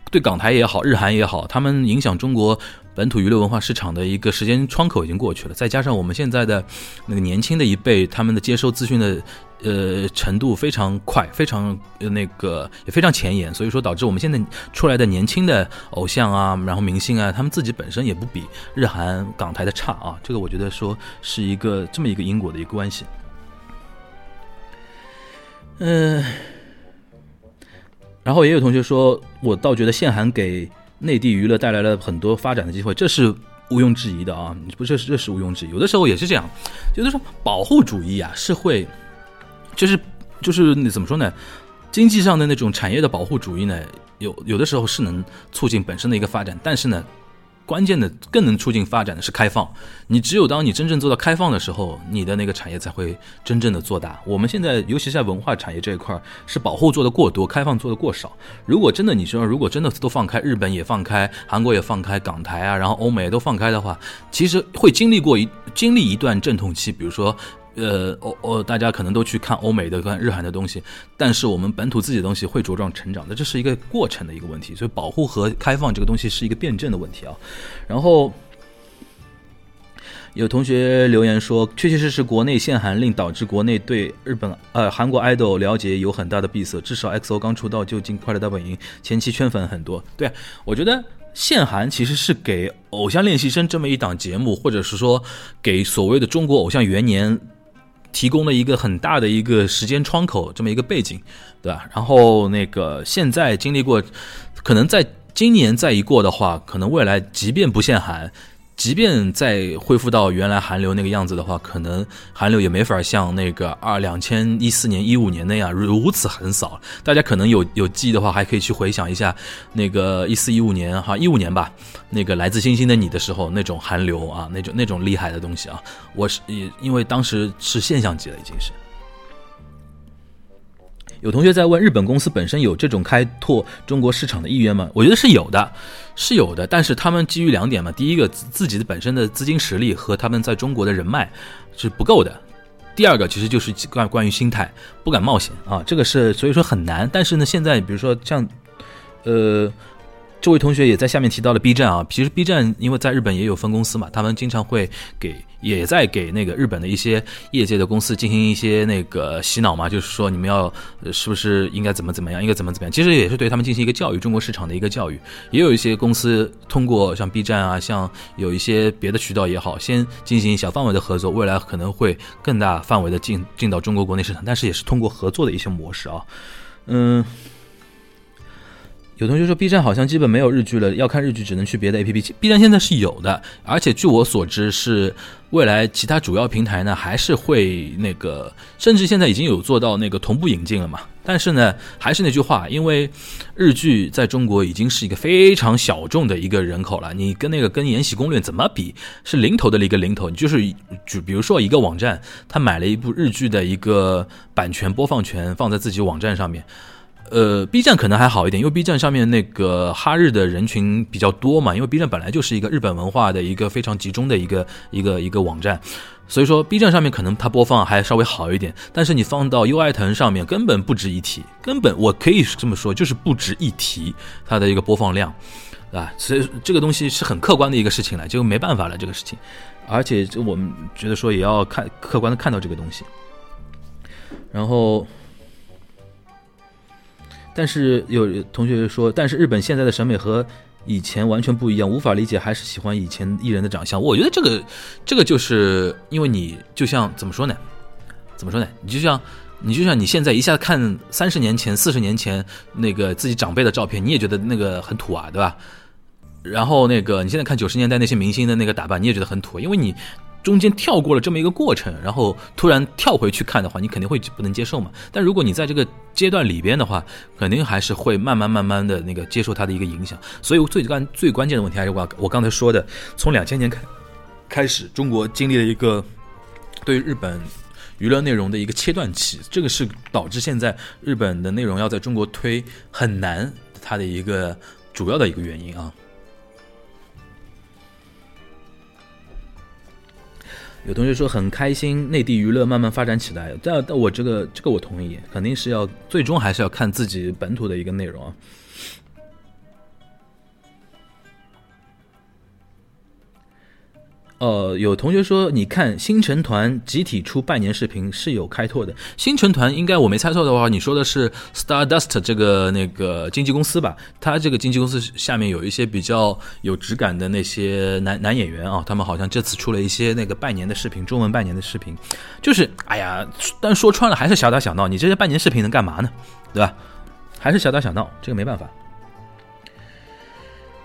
对港台也好，日韩也好，他们影响中国。本土娱乐文化市场的一个时间窗口已经过去了，再加上我们现在的那个年轻的一辈，他们的接收资讯的呃程度非常快，非常那个也非常前沿，所以说导致我们现在出来的年轻的偶像啊，然后明星啊，他们自己本身也不比日韩港台的差啊，这个我觉得说是一个这么一个因果的一个关系。嗯，然后也有同学说，我倒觉得限韩给。内地娱乐带来了很多发展的机会，这是毋庸置疑的啊！不，这是这是毋庸置疑。有的时候也是这样，有的时候保护主义啊是会，就是就是你怎么说呢？经济上的那种产业的保护主义呢，有有的时候是能促进本身的一个发展，但是呢。关键的更能促进发展的是开放，你只有当你真正做到开放的时候，你的那个产业才会真正的做大。我们现在尤其在文化产业这一块，是保护做的过多，开放做的过少。如果真的你说，如果真的都放开，日本也放开，韩国也放开，港台啊，然后欧美都放开的话，其实会经历过一经历一段阵痛期，比如说。呃，欧欧，大家可能都去看欧美的、看日韩的东西，但是我们本土自己的东西会茁壮成长的，这是一个过程的一个问题。所以，保护和开放这个东西是一个辩证的问题啊。然后，有同学留言说，确确实实国内限韩令导致国内对日本呃韩国 idol 了解有很大的闭塞。至少 XO 刚出道就进快乐大本营，前期圈粉很多。对我觉得限韩其实是给《偶像练习生》这么一档节目，或者是说给所谓的中国偶像元年提供了一个很大的一个时间窗口，这么一个背景，对吧？然后那个现在经历过，可能在今年再一过的话，可能未来即便不限韩。即便再恢复到原来韩流那个样子的话，可能韩流也没法像那个二两千一四年、一五年那样如此横扫。大家可能有有记忆的话，还可以去回想一下那个一四一五年哈，一五年吧，那个来自星星的你的时候那种韩流啊，那种那种厉害的东西啊，我是也因为当时是现象级了，已经是。有同学在问，日本公司本身有这种开拓中国市场的意愿吗？我觉得是有的，是有的。但是他们基于两点嘛，第一个自己的本身的资金实力和他们在中国的人脉是不够的。第二个其实就是关关于心态，不敢冒险啊，这个是所以说很难。但是呢，现在比如说像，呃。这位同学也在下面提到了 B 站啊，其实 B 站因为在日本也有分公司嘛，他们经常会给，也在给那个日本的一些业界的公司进行一些那个洗脑嘛，就是说你们要是不是应该怎么怎么样，应该怎么怎么样，其实也是对他们进行一个教育，中国市场的一个教育。也有一些公司通过像 B 站啊，像有一些别的渠道也好，先进行小范围的合作，未来可能会更大范围的进进到中国国内市场，但是也是通过合作的一些模式啊，嗯。有同学说 B 站好像基本没有日剧了，要看日剧只能去别的 APP。B 站现在是有的，而且据我所知是未来其他主要平台呢还是会那个，甚至现在已经有做到那个同步引进了嘛。但是呢，还是那句话，因为日剧在中国已经是一个非常小众的一个人口了，你跟那个跟《延禧攻略》怎么比？是零头的一个零头。你就是就比如说一个网站，他买了一部日剧的一个版权播放权放在自己网站上面。呃，B 站可能还好一点，因为 B 站上面那个哈日的人群比较多嘛，因为 B 站本来就是一个日本文化的一个非常集中的一个一个一个网站，所以说 B 站上面可能它播放还稍微好一点，但是你放到优爱腾上面根本不值一提，根本我可以这么说，就是不值一提它的一个播放量，啊，所以这个东西是很客观的一个事情了，就没办法了这个事情，而且就我们觉得说也要看客观的看到这个东西，然后。但是有同学说，但是日本现在的审美和以前完全不一样，无法理解，还是喜欢以前艺人的长相。我觉得这个，这个就是因为你就像怎么说呢？怎么说呢？你就像你就像你现在一下子看三十年前、四十年前那个自己长辈的照片，你也觉得那个很土啊，对吧？然后那个你现在看九十年代那些明星的那个打扮，你也觉得很土，因为你。中间跳过了这么一个过程，然后突然跳回去看的话，你肯定会不能接受嘛。但如果你在这个阶段里边的话，肯定还是会慢慢慢慢的那个接受它的一个影响。所以最关最关键的问题还是我我刚才说的，从两千年开开始，中国经历了一个对日本娱乐内容的一个切断期，这个是导致现在日本的内容要在中国推很难，它的一个主要的一个原因啊。有同学说很开心，内地娱乐慢慢发展起来，但但我这个这个我同意，肯定是要最终还是要看自己本土的一个内容啊。呃，有同学说，你看星辰团集体出拜年视频是有开拓的。星辰团应该我没猜错的话，你说的是 Stardust 这个那个经纪公司吧？他这个经纪公司下面有一些比较有质感的那些男男演员啊，他们好像这次出了一些那个拜年的视频，中文拜年的视频，就是哎呀，但说穿了还是小打小闹。你这些拜年视频能干嘛呢？对吧？还是小打小闹，这个没办法。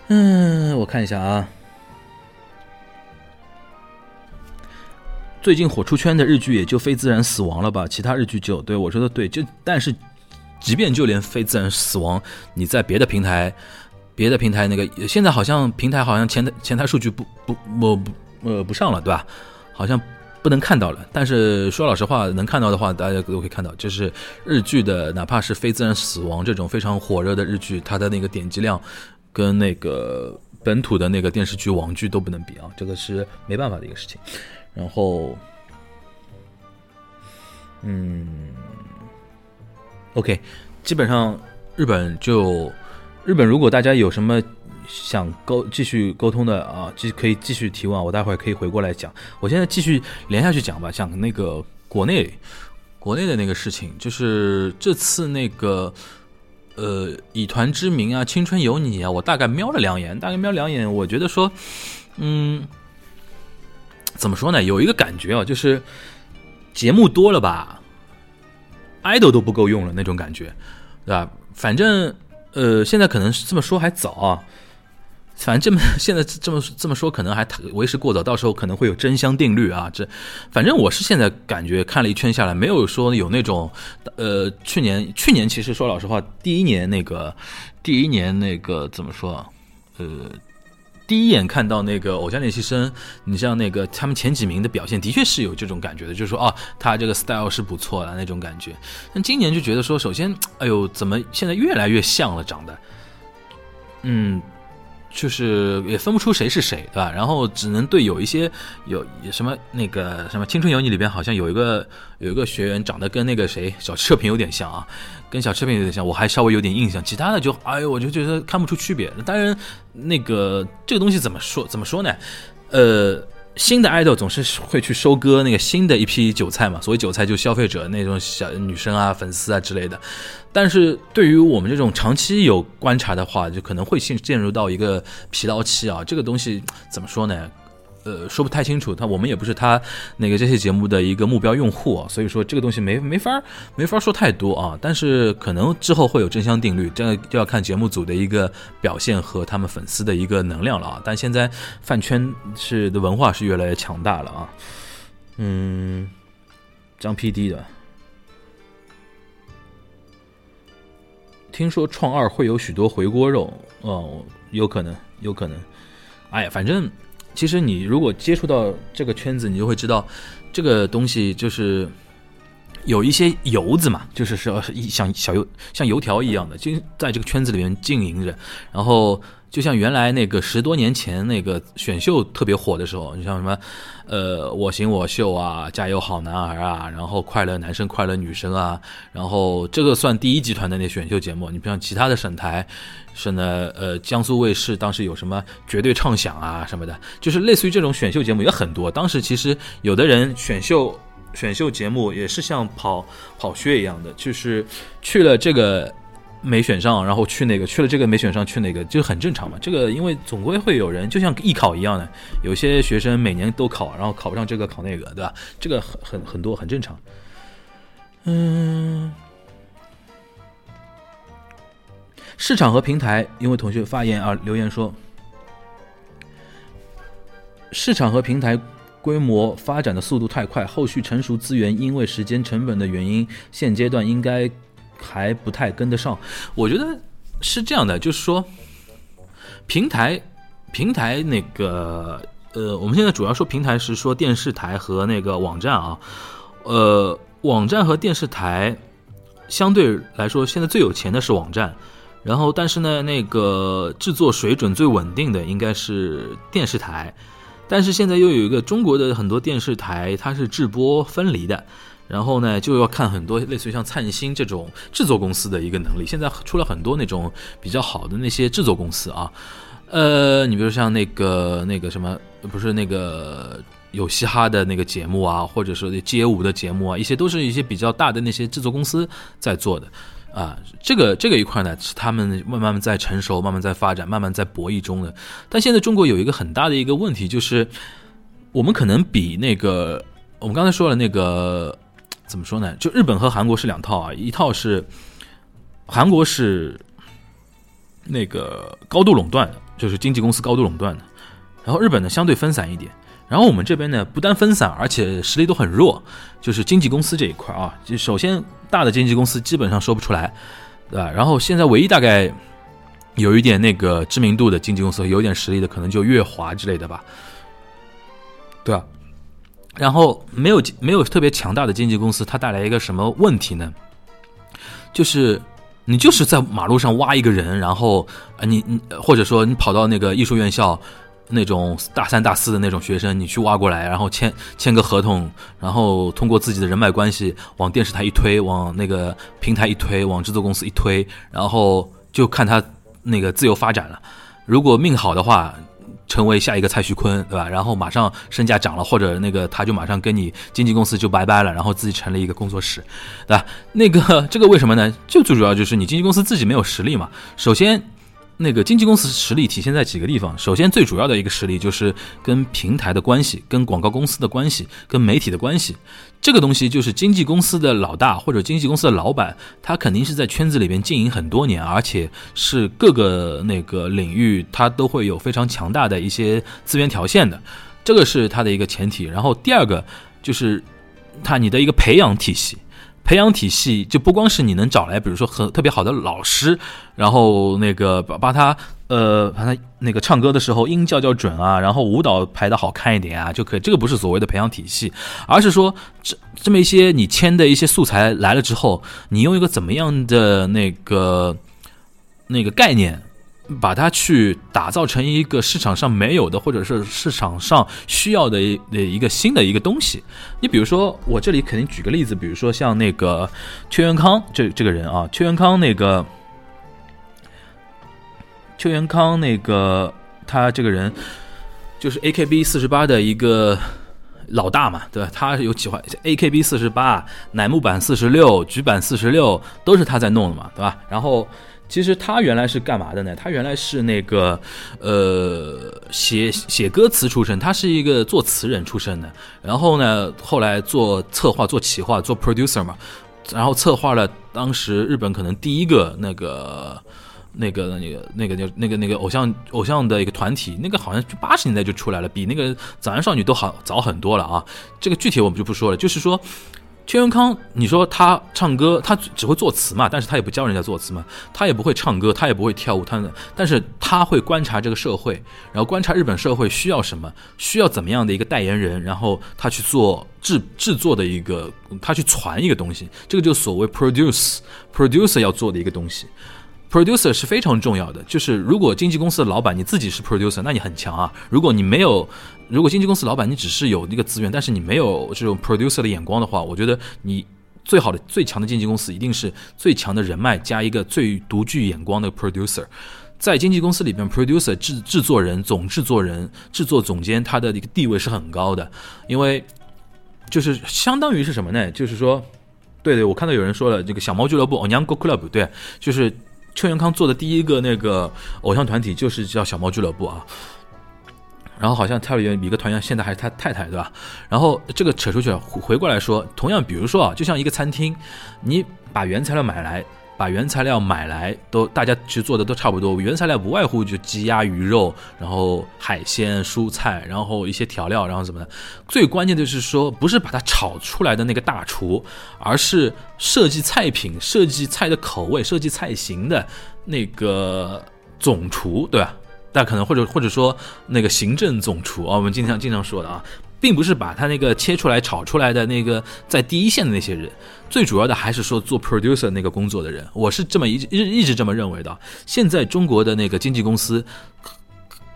嗯，我看一下啊。最近火出圈的日剧也就《非自然死亡》了吧？其他日剧就对我说的对，就但是，即便就连《非自然死亡》，你在别的平台，别的平台那个现在好像平台好像前台前台数据不不不不呃不上了，对吧？好像不能看到了。但是说老实话，能看到的话，大家都可以看到，就是日剧的，哪怕是《非自然死亡》这种非常火热的日剧，它的那个点击量跟那个本土的那个电视剧网剧都不能比啊，这个是没办法的一个事情。然后，嗯，OK，基本上日本就日本，如果大家有什么想沟继续沟通的啊，继可以继续提问，我待会儿可以回过来讲。我现在继续连下去讲吧，讲那个国内国内的那个事情，就是这次那个呃以团之名啊，青春有你啊，我大概瞄了两眼，大概瞄两眼，我觉得说，嗯，怎么说呢？有一个感觉啊，就是节目多了吧，idol 都不够用了那种感觉，对吧？反正。呃，现在可能这么说还早啊，反正这么现在这么这么说可能还为时过早，到时候可能会有真香定律啊。这反正我是现在感觉看了一圈下来，没有说有那种呃，去年去年其实说老实话，第一年那个第一年那个怎么说呃。第一眼看到那个偶像练习生，你像那个他们前几名的表现，的确是有这种感觉的，就是说哦，他这个 style 是不错的那种感觉。但今年就觉得说，首先，哎呦，怎么现在越来越像了，长得，嗯。就是也分不出谁是谁，对吧？然后只能对有一些有什么那个什么《青春有你》里边好像有一个有一个学员长得跟那个谁小车平有点像啊，跟小车平有点像，我还稍微有点印象。其他的就哎呦，我就觉得看不出区别。当然，那个这个东西怎么说怎么说呢？呃。新的爱豆总是会去收割那个新的一批韭菜嘛，所谓韭菜就消费者那种小女生啊、粉丝啊之类的。但是对于我们这种长期有观察的话，就可能会陷陷入到一个疲劳期啊。这个东西怎么说呢？呃，说不太清楚，他我们也不是他那个这些节目的一个目标用户啊，所以说这个东西没没法没法说太多啊。但是可能之后会有真香定律，这就要看节目组的一个表现和他们粉丝的一个能量了啊。但现在饭圈是的文化是越来越强大了啊。嗯，张 PD 的，听说创二会有许多回锅肉哦，有可能，有可能。哎呀，反正。其实你如果接触到这个圈子，你就会知道，这个东西就是有一些油子嘛，就是说像小油像油条一样的，就在这个圈子里面经营着。然后就像原来那个十多年前那个选秀特别火的时候，你像什么呃我行我秀啊，加油好男儿啊，然后快乐男生快乐女生啊，然后这个算第一集团的那选秀节目。你不像其他的省台。省的，呃，江苏卫视当时有什么绝对畅想啊什么的，就是类似于这种选秀节目也很多。当时其实有的人选秀选秀节目也是像跑跑靴一样的，就是去了这个没选上，然后去那个去了这个没选上去那个，就很正常嘛。这个因为总归会有人，就像艺考一样的，有些学生每年都考，然后考不上这个考那个，对吧？这个很很很多很正常。嗯。市场和平台，因为同学发言啊，留言说，市场和平台规模发展的速度太快，后续成熟资源因为时间成本的原因，现阶段应该还不太跟得上。我觉得是这样的，就是说，平台平台那个呃，我们现在主要说平台是说电视台和那个网站啊，呃，网站和电视台相对来说，现在最有钱的是网站。然后，但是呢，那个制作水准最稳定的应该是电视台，但是现在又有一个中国的很多电视台，它是制播分离的，然后呢，就要看很多类似于像灿星这种制作公司的一个能力。现在出了很多那种比较好的那些制作公司啊，呃，你比如像那个那个什么，不是那个有嘻哈的那个节目啊，或者说街舞的节目啊，一些都是一些比较大的那些制作公司在做的。啊，这个这个一块呢，是他们慢慢在成熟，慢慢在发展，慢慢在博弈中的。但现在中国有一个很大的一个问题，就是我们可能比那个我们刚才说了那个怎么说呢？就日本和韩国是两套啊，一套是韩国是那个高度垄断的，就是经纪公司高度垄断的，然后日本呢相对分散一点。然后我们这边呢，不单分散，而且实力都很弱，就是经纪公司这一块啊。就首先大的经纪公司基本上说不出来，对吧？然后现在唯一大概有一点那个知名度的经纪公司，有点实力的，可能就乐华之类的吧，对吧？然后没有没有特别强大的经纪公司，它带来一个什么问题呢？就是你就是在马路上挖一个人，然后啊你你或者说你跑到那个艺术院校。那种大三大四的那种学生，你去挖过来，然后签签个合同，然后通过自己的人脉关系往电视台一推，往那个平台一推，往制作公司一推，然后就看他那个自由发展了。如果命好的话。成为下一个蔡徐坤，对吧？然后马上身价涨了，或者那个他就马上跟你经纪公司就拜拜了，然后自己成立一个工作室，对吧？那个 这个为什么呢？就最主要就是你经纪公司自己没有实力嘛。首先。那个经纪公司实力体现在几个地方。首先，最主要的一个实力就是跟平台的关系、跟广告公司的关系、跟媒体的关系。这个东西就是经纪公司的老大或者经纪公司的老板，他肯定是在圈子里面经营很多年，而且是各个那个领域他都会有非常强大的一些资源条件的。这个是他的一个前提。然后第二个就是他你的一个培养体系。培养体系就不光是你能找来，比如说很特别好的老师，然后那个把把他呃把他那个唱歌的时候音叫叫准啊，然后舞蹈排的好看一点啊就可以。这个不是所谓的培养体系，而是说这这么一些你签的一些素材来了之后，你用一个怎么样的那个那个概念。把它去打造成一个市场上没有的，或者是市场上需要的一一个新的一个东西。你比如说，我这里肯定举个例子，比如说像那个邱元康这这个人啊，邱元康那个邱元康那个他这个人就是 A K B 四十八的一个老大嘛，对吧？他有几块 A K B 四十八、乃木坂四十六、菊坂四十六都是他在弄的嘛，对吧？然后。其实他原来是干嘛的呢？他原来是那个，呃，写写歌词出身，他是一个作词人出身的。然后呢，后来做策划、做企划、做 producer 嘛，然后策划了当时日本可能第一个那个、那个、那个、那个、那、个、那个偶像偶像的一个团体，那个好像八十年代就出来了，比那个早安少女都好早很多了啊。这个具体我们就不说了，就是说。邱元康，你说他唱歌，他只会作词嘛？但是他也不教人家作词嘛，他也不会唱歌，他也不会跳舞，他，但是他会观察这个社会，然后观察日本社会需要什么，需要怎么样的一个代言人，然后他去做制制作的一个，他去传一个东西，这个就所谓 produce producer 要做的一个东西。Producer 是非常重要的，就是如果经纪公司的老板你自己是 producer，那你很强啊。如果你没有，如果经纪公司老板你只是有那个资源，但是你没有这种 producer 的眼光的话，我觉得你最好的、最强的经纪公司一定是最强的人脉加一个最独具眼光的 producer。在经纪公司里边，producer 制制作人、总制作人、制作总监，他的一个地位是很高的，因为就是相当于是什么呢？就是说，对对，我看到有人说了，这个小猫俱乐部 o n y a n g o Club，对，就是。邱元康做的第一个那个偶像团体就是叫小猫俱乐部啊，然后好像他有一个团员现在还是他太太对吧？然后这个扯出去了，回过来说，同样比如说啊，就像一个餐厅，你把原材料买来。把原材料买来，都大家其实做的都差不多。原材料不外乎就鸡鸭鱼肉，然后海鲜、蔬菜，然后一些调料，然后怎么的。最关键的是说，不是把它炒出来的那个大厨，而是设计菜品、设计菜的口味、设计菜型的那个总厨，对吧？大家可能或者或者说那个行政总厨啊，我们经常经常说的啊。并不是把他那个切出来炒出来的那个在第一线的那些人，最主要的还是说做 producer 那个工作的人，我是这么一一一直这么认为的。现在中国的那个经纪公司，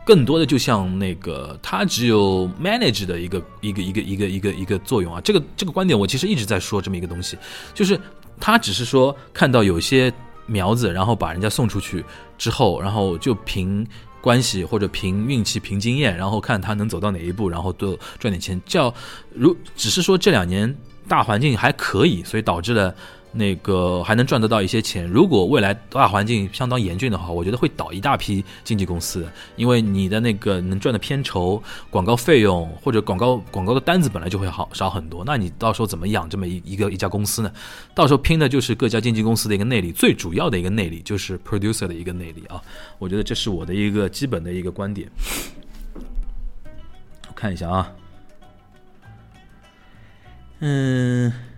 更多的就像那个他只有 manage 的一个一个一个一个一个一个作用啊。这个这个观点我其实一直在说这么一个东西，就是他只是说看到有些苗子，然后把人家送出去之后，然后就凭。关系或者凭运气、凭经验，然后看他能走到哪一步，然后多赚点钱。叫如只是说这两年大环境还可以，所以导致了。那个还能赚得到一些钱。如果未来大环境相当严峻的话，我觉得会倒一大批经纪公司，因为你的那个能赚的片酬、广告费用或者广告广告的单子本来就会好少很多，那你到时候怎么养这么一一个一家公司呢？到时候拼的就是各家经纪公司的一个内力，最主要的一个内力就是 producer 的一个内力啊。我觉得这是我的一个基本的一个观点。我看一下啊，嗯。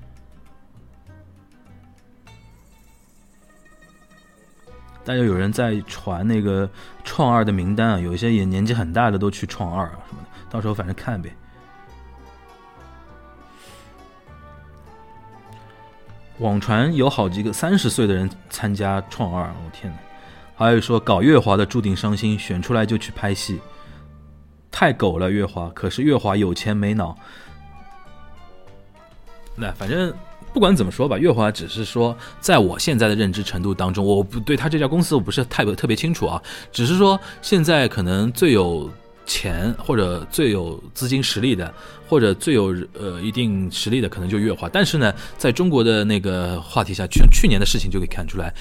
大家有人在传那个创二的名单啊，有一些也年纪很大的都去创二啊什么的，到时候反正看呗。网传有好几个三十岁的人参加创二，我天哪！还有说搞月华的注定伤心，选出来就去拍戏，太狗了月华。可是月华有钱没脑，那反正不管怎么说吧，月华只是说，在我现在的认知程度当中，我不对他这家公司我不是太特别清楚啊，只是说现在可能最有钱或者最有资金实力的，或者最有呃一定实力的，可能就月华。但是呢，在中国的那个话题下，去去年的事情就可以看出来，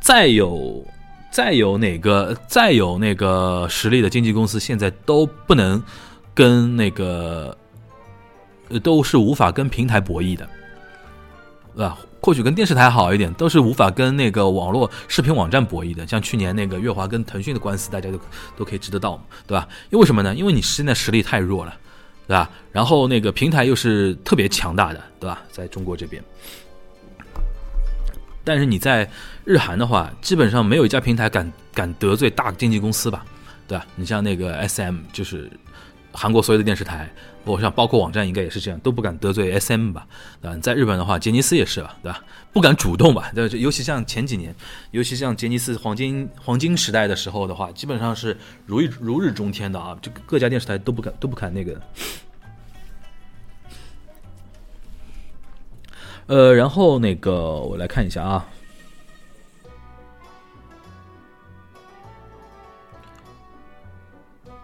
再有再有哪个再有那个实力的经纪公司，现在都不能跟那个都是无法跟平台博弈的。对吧？或许跟电视台好一点，都是无法跟那个网络视频网站博弈的。像去年那个月华跟腾讯的官司，大家都都可以知得到，对吧？因为什么呢？因为你现在实力太弱了，对吧？然后那个平台又是特别强大的，对吧？在中国这边，但是你在日韩的话，基本上没有一家平台敢敢得罪大经纪公司吧，对吧？你像那个 SM，就是韩国所有的电视台。我想，包括网站应该也是这样，都不敢得罪 SM 吧？啊，在日本的话，杰尼斯也是吧，对吧？不敢主动吧？对，尤其像前几年，尤其像杰尼斯黄金黄金时代的时候的话，基本上是如日如日中天的啊，这各家电视台都不敢都不敢那个。呃，然后那个我来看一下啊，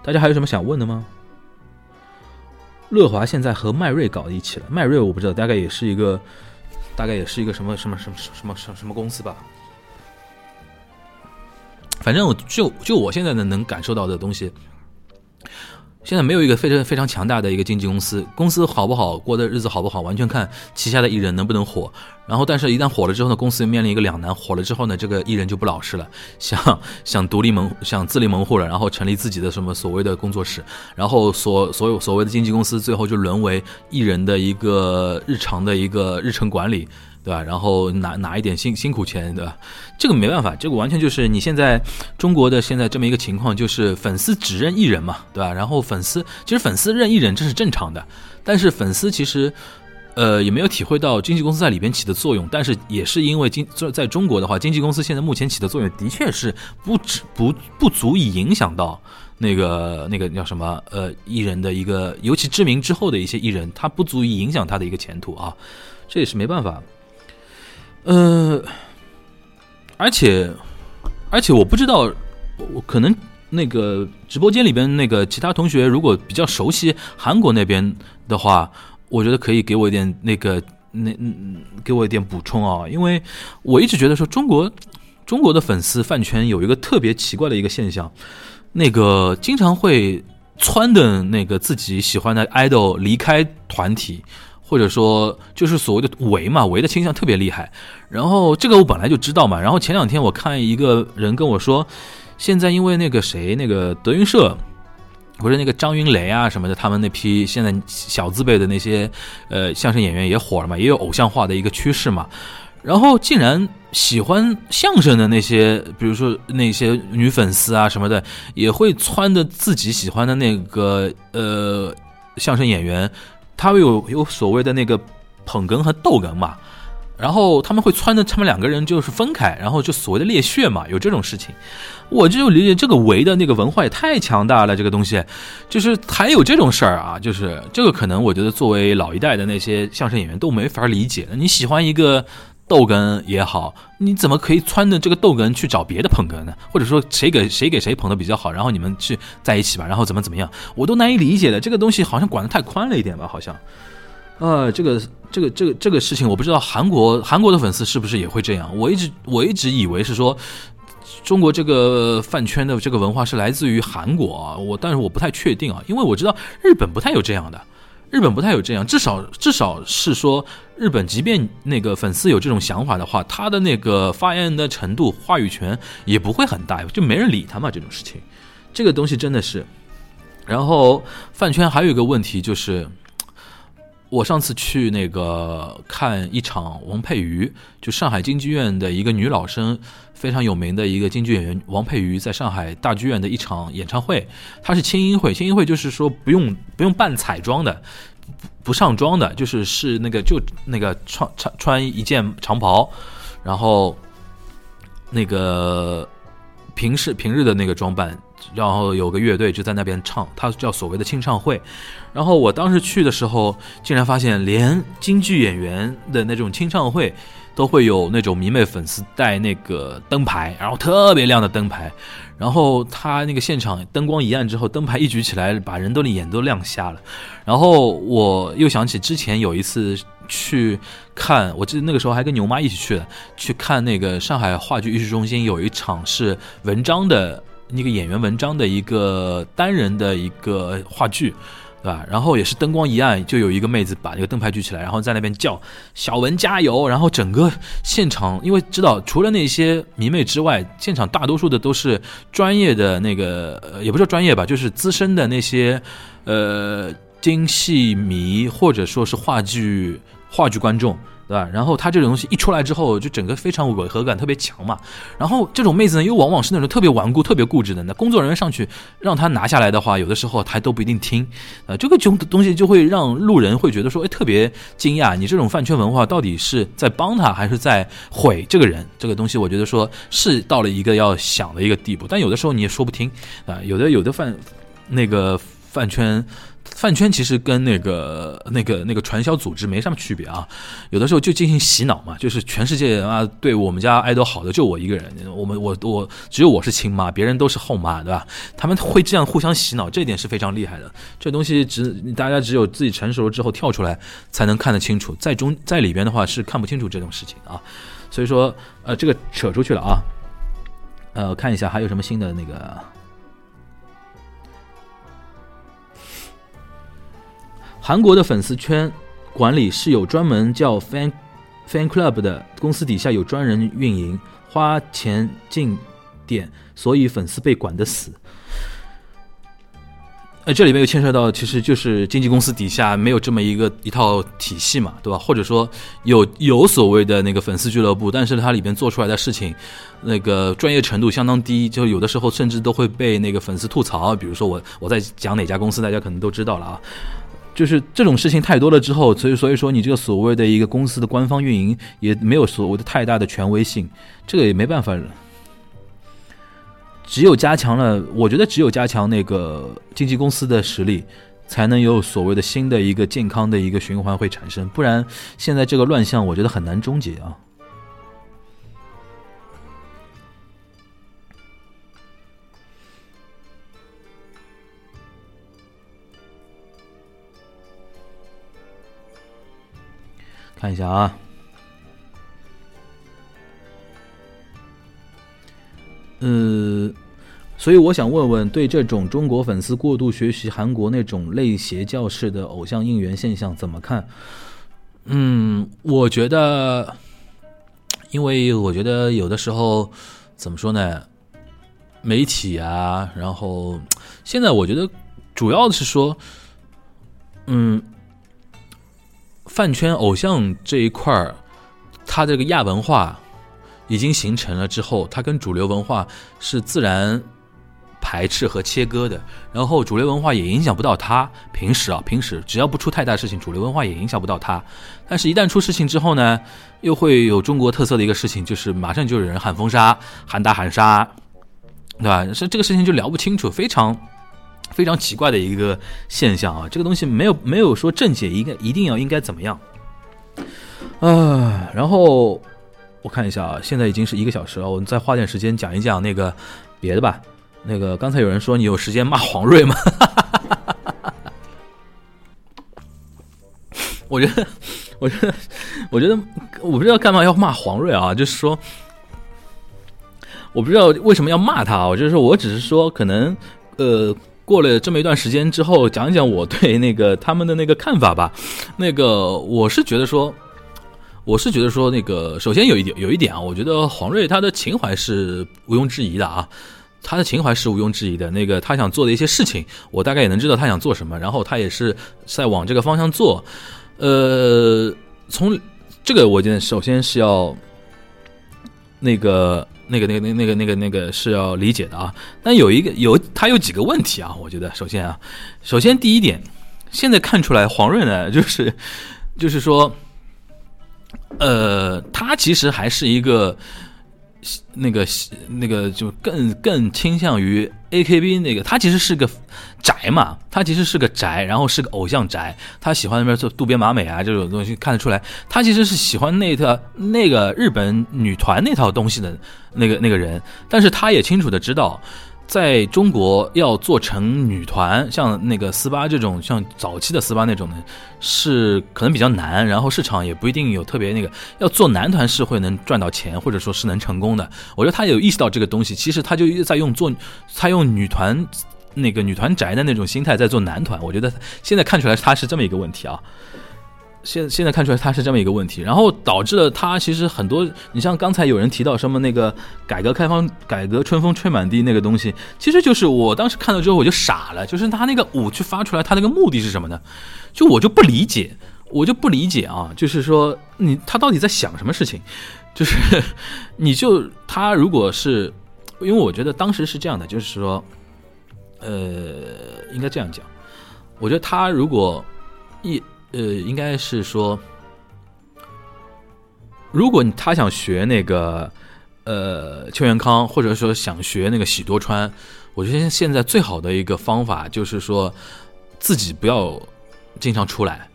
大家还有什么想问的吗？乐华现在和迈瑞搞一起了，迈瑞我不知道，大概也是一个，大概也是一个什么什么什么什么什么什么公司吧。反正我就就我现在呢能感受到的东西。现在没有一个非常非常强大的一个经纪公司，公司好不好，过的日子好不好，完全看旗下的艺人能不能火。然后，但是一旦火了之后呢，公司面临一个两难，火了之后呢，这个艺人就不老实了，想想独立门，想自立门户了，然后成立自己的什么所谓的工作室，然后所所有所谓的经纪公司，最后就沦为艺人的一个日常的一个日程管理。对吧？然后拿拿一点辛辛苦钱，对吧？这个没办法，这个完全就是你现在中国的现在这么一个情况，就是粉丝只认艺人嘛，对吧？然后粉丝其实粉丝认艺人这是正常的，但是粉丝其实呃也没有体会到经纪公司在里边起的作用，但是也是因为经在在中国的话，经纪公司现在目前起的作用的确是不止不不足以影响到那个那个叫什么呃艺人的一个尤其知名之后的一些艺人，他不足以影响他的一个前途啊，这也是没办法。呃，而且，而且我不知道，我可能那个直播间里边那个其他同学如果比较熟悉韩国那边的话，我觉得可以给我一点那个那嗯给我一点补充啊，因为我一直觉得说中国中国的粉丝饭圈有一个特别奇怪的一个现象，那个经常会撺的那个自己喜欢的 idol 离开团体。或者说，就是所谓的围嘛，围的倾向特别厉害。然后这个我本来就知道嘛。然后前两天我看一个人跟我说，现在因为那个谁，那个德云社，不是那个张云雷啊什么的，他们那批现在小字辈的那些呃相声演员也火了嘛，也有偶像化的一个趋势嘛。然后竟然喜欢相声的那些，比如说那些女粉丝啊什么的，也会穿的自己喜欢的那个呃相声演员。他有有所谓的那个捧哏和逗哏嘛，然后他们会穿的，他们两个人就是分开，然后就所谓的裂血嘛，有这种事情，我就理解这个围的那个文化也太强大了，这个东西，就是还有这种事儿啊，就是这个可能我觉得作为老一代的那些相声演员都没法理解你喜欢一个。豆根也好，你怎么可以穿着这个豆根去找别的捧哏呢？或者说谁给谁给谁捧的比较好，然后你们去在一起吧，然后怎么怎么样，我都难以理解的。这个东西好像管的太宽了一点吧？好像，呃，这个这个这个这个事情，我不知道韩国韩国的粉丝是不是也会这样。我一直我一直以为是说中国这个饭圈的这个文化是来自于韩国啊，我但是我不太确定啊，因为我知道日本不太有这样的。日本不太有这样，至少至少是说，日本即便那个粉丝有这种想法的话，他的那个发言的程度、话语权也不会很大，就没人理他嘛。这种事情，这个东西真的是。然后饭圈还有一个问题就是。我上次去那个看一场王佩瑜，就上海京剧院的一个女老生，非常有名的一个京剧演员王佩瑜，在上海大剧院的一场演唱会，她是轻音会，轻音会就是说不用不用扮彩妆的，不上妆的，就是是那个就那个穿穿穿一件长袍，然后那个平时平日的那个装扮然后有个乐队就在那边唱，他叫所谓的清唱会。然后我当时去的时候，竟然发现连京剧演员的那种清唱会。都会有那种迷妹粉丝带那个灯牌，然后特别亮的灯牌，然后他那个现场灯光一暗之后，灯牌一举起来，把人都的眼都亮瞎了。然后我又想起之前有一次去看，我记得那个时候还跟牛妈一起去的，去看那个上海话剧艺术中心有一场是文章的那个演员文章的一个单人的一个话剧。对吧？然后也是灯光一暗，就有一个妹子把那个灯牌举起来，然后在那边叫“小文加油”。然后整个现场，因为知道除了那些迷妹之外，现场大多数的都是专业的那个，也不是专业吧，就是资深的那些呃京戏迷，或者说是话剧话剧观众。对吧？然后他这种东西一出来之后，就整个非常违和感特别强嘛。然后这种妹子呢，又往往是那种特别顽固、特别固执的。那工作人员上去让他拿下来的话，有的时候他都不一定听。呃，这个就东西就会让路人会觉得说，哎，特别惊讶。你这种饭圈文化到底是在帮他，还是在毁这个人？这个东西，我觉得说是到了一个要想的一个地步。但有的时候你也说不听啊。有的有的饭那个饭圈。饭圈其实跟那个、那个、那个传销组织没什么区别啊，有的时候就进行洗脑嘛，就是全世界啊对我们家爱豆好的就我一个人，我们我我只有我是亲妈，别人都是后妈，对吧？他们会这样互相洗脑，这点是非常厉害的。这东西只大家只有自己成熟了之后跳出来才能看得清楚，在中在里边的话是看不清楚这种事情啊。所以说，呃，这个扯出去了啊。呃，看一下还有什么新的那个。韩国的粉丝圈管理是有专门叫 fan fan club 的公司，底下有专人运营，花钱进点，所以粉丝被管得死。呃，这里面又牵涉到，其实就是经纪公司底下没有这么一个一套体系嘛，对吧？或者说有有所谓的那个粉丝俱乐部，但是它里边做出来的事情，那个专业程度相当低，就有的时候甚至都会被那个粉丝吐槽。比如说我我在讲哪家公司，大家可能都知道了啊。就是这种事情太多了之后，所以所以说你这个所谓的一个公司的官方运营也没有所谓的太大的权威性，这个也没办法。只有加强了，我觉得只有加强那个经纪公司的实力，才能有所谓的新的一个健康的一个循环会产生，不然现在这个乱象，我觉得很难终结啊。看一下啊，呃，所以我想问问，对这种中国粉丝过度学习韩国那种类邪教式的偶像应援现象怎么看？嗯，我觉得，因为我觉得有的时候怎么说呢，媒体啊，然后现在我觉得主要是说，嗯。饭圈偶像这一块儿，它这个亚文化已经形成了之后，它跟主流文化是自然排斥和切割的。然后主流文化也影响不到它。平时啊，平时只要不出太大事情，主流文化也影响不到它。但是，一旦出事情之后呢，又会有中国特色的一个事情，就是马上就有人喊封杀、喊打、喊杀，对吧？是这个事情就聊不清楚，非常。非常奇怪的一个现象啊！这个东西没有没有说正解，应该一定要应该怎么样啊？然后我看一下啊，现在已经是一个小时了，我们再花点时间讲一讲那个别的吧。那个刚才有人说你有时间骂黄瑞吗？我觉得，我觉得，我觉得，我不知道干嘛要骂黄瑞啊？就是说，我不知道为什么要骂他啊？我就是说我只是说可能呃。过了这么一段时间之后，讲一讲我对那个他们的那个看法吧。那个我是觉得说，我是觉得说，那个首先有一点有一点啊，我觉得黄瑞他的情怀是毋庸置疑的啊，他的情怀是毋庸置疑的。那个他想做的一些事情，我大概也能知道他想做什么，然后他也是在往这个方向做。呃，从这个我觉得首先是要那个。那个、那个、那、那个、那个、那个是要理解的啊，但有一个有他有几个问题啊，我觉得首先啊，首先第一点，现在看出来黄润呢，就是就是说，呃，他其实还是一个那个那个就更更倾向于 A K B 那个，他其实是个宅嘛，他其实是个宅，然后是个偶像宅，他喜欢那边做渡边麻美啊这种东西看得出来，他其实是喜欢那套那个日本女团那套东西的那个那个人，但是他也清楚的知道。在中国要做成女团，像那个斯巴这种，像早期的斯巴那种呢，是可能比较难，然后市场也不一定有特别那个。要做男团是会能赚到钱，或者说是能成功的。我觉得他有意识到这个东西，其实他就在用做，他用女团那个女团宅的那种心态在做男团。我觉得现在看出来他是这么一个问题啊。现现在看出来他是这么一个问题，然后导致了他其实很多，你像刚才有人提到什么那个改革开放、改革春风吹满地那个东西，其实就是我当时看到之后我就傻了，就是他那个舞去发出来，他那个目的是什么呢？就我就不理解，我就不理解啊，就是说你他到底在想什么事情？就是你就他如果是，因为我觉得当时是这样的，就是说，呃，应该这样讲，我觉得他如果一。呃，应该是说，如果他想学那个呃邱元康，或者说想学那个喜多川，我觉得现在最好的一个方法就是说，自己不要经常出来。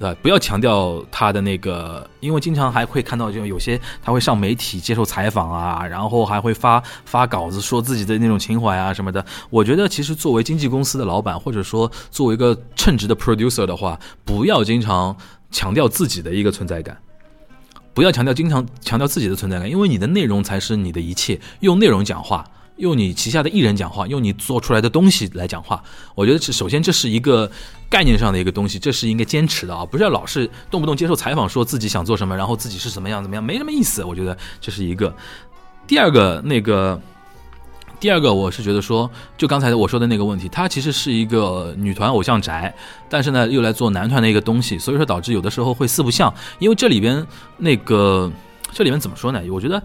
对，不要强调他的那个，因为经常还会看到，就有些他会上媒体接受采访啊，然后还会发发稿子说自己的那种情怀啊什么的。我觉得其实作为经纪公司的老板，或者说作为一个称职的 producer 的话，不要经常强调自己的一个存在感，不要强调经常强调自己的存在感，因为你的内容才是你的一切，用内容讲话。用你旗下的艺人讲话，用你做出来的东西来讲话，我觉得这首先这是一个概念上的一个东西，这是应该坚持的啊，不是要老是动不动接受采访说自己想做什么，然后自己是怎么样怎么样，没什么意思。我觉得这是一个。第二个那个，第二个我是觉得说，就刚才我说的那个问题，它其实是一个女团偶像宅，但是呢又来做男团的一个东西，所以说导致有的时候会四不像，因为这里边那个这里面怎么说呢？我觉得。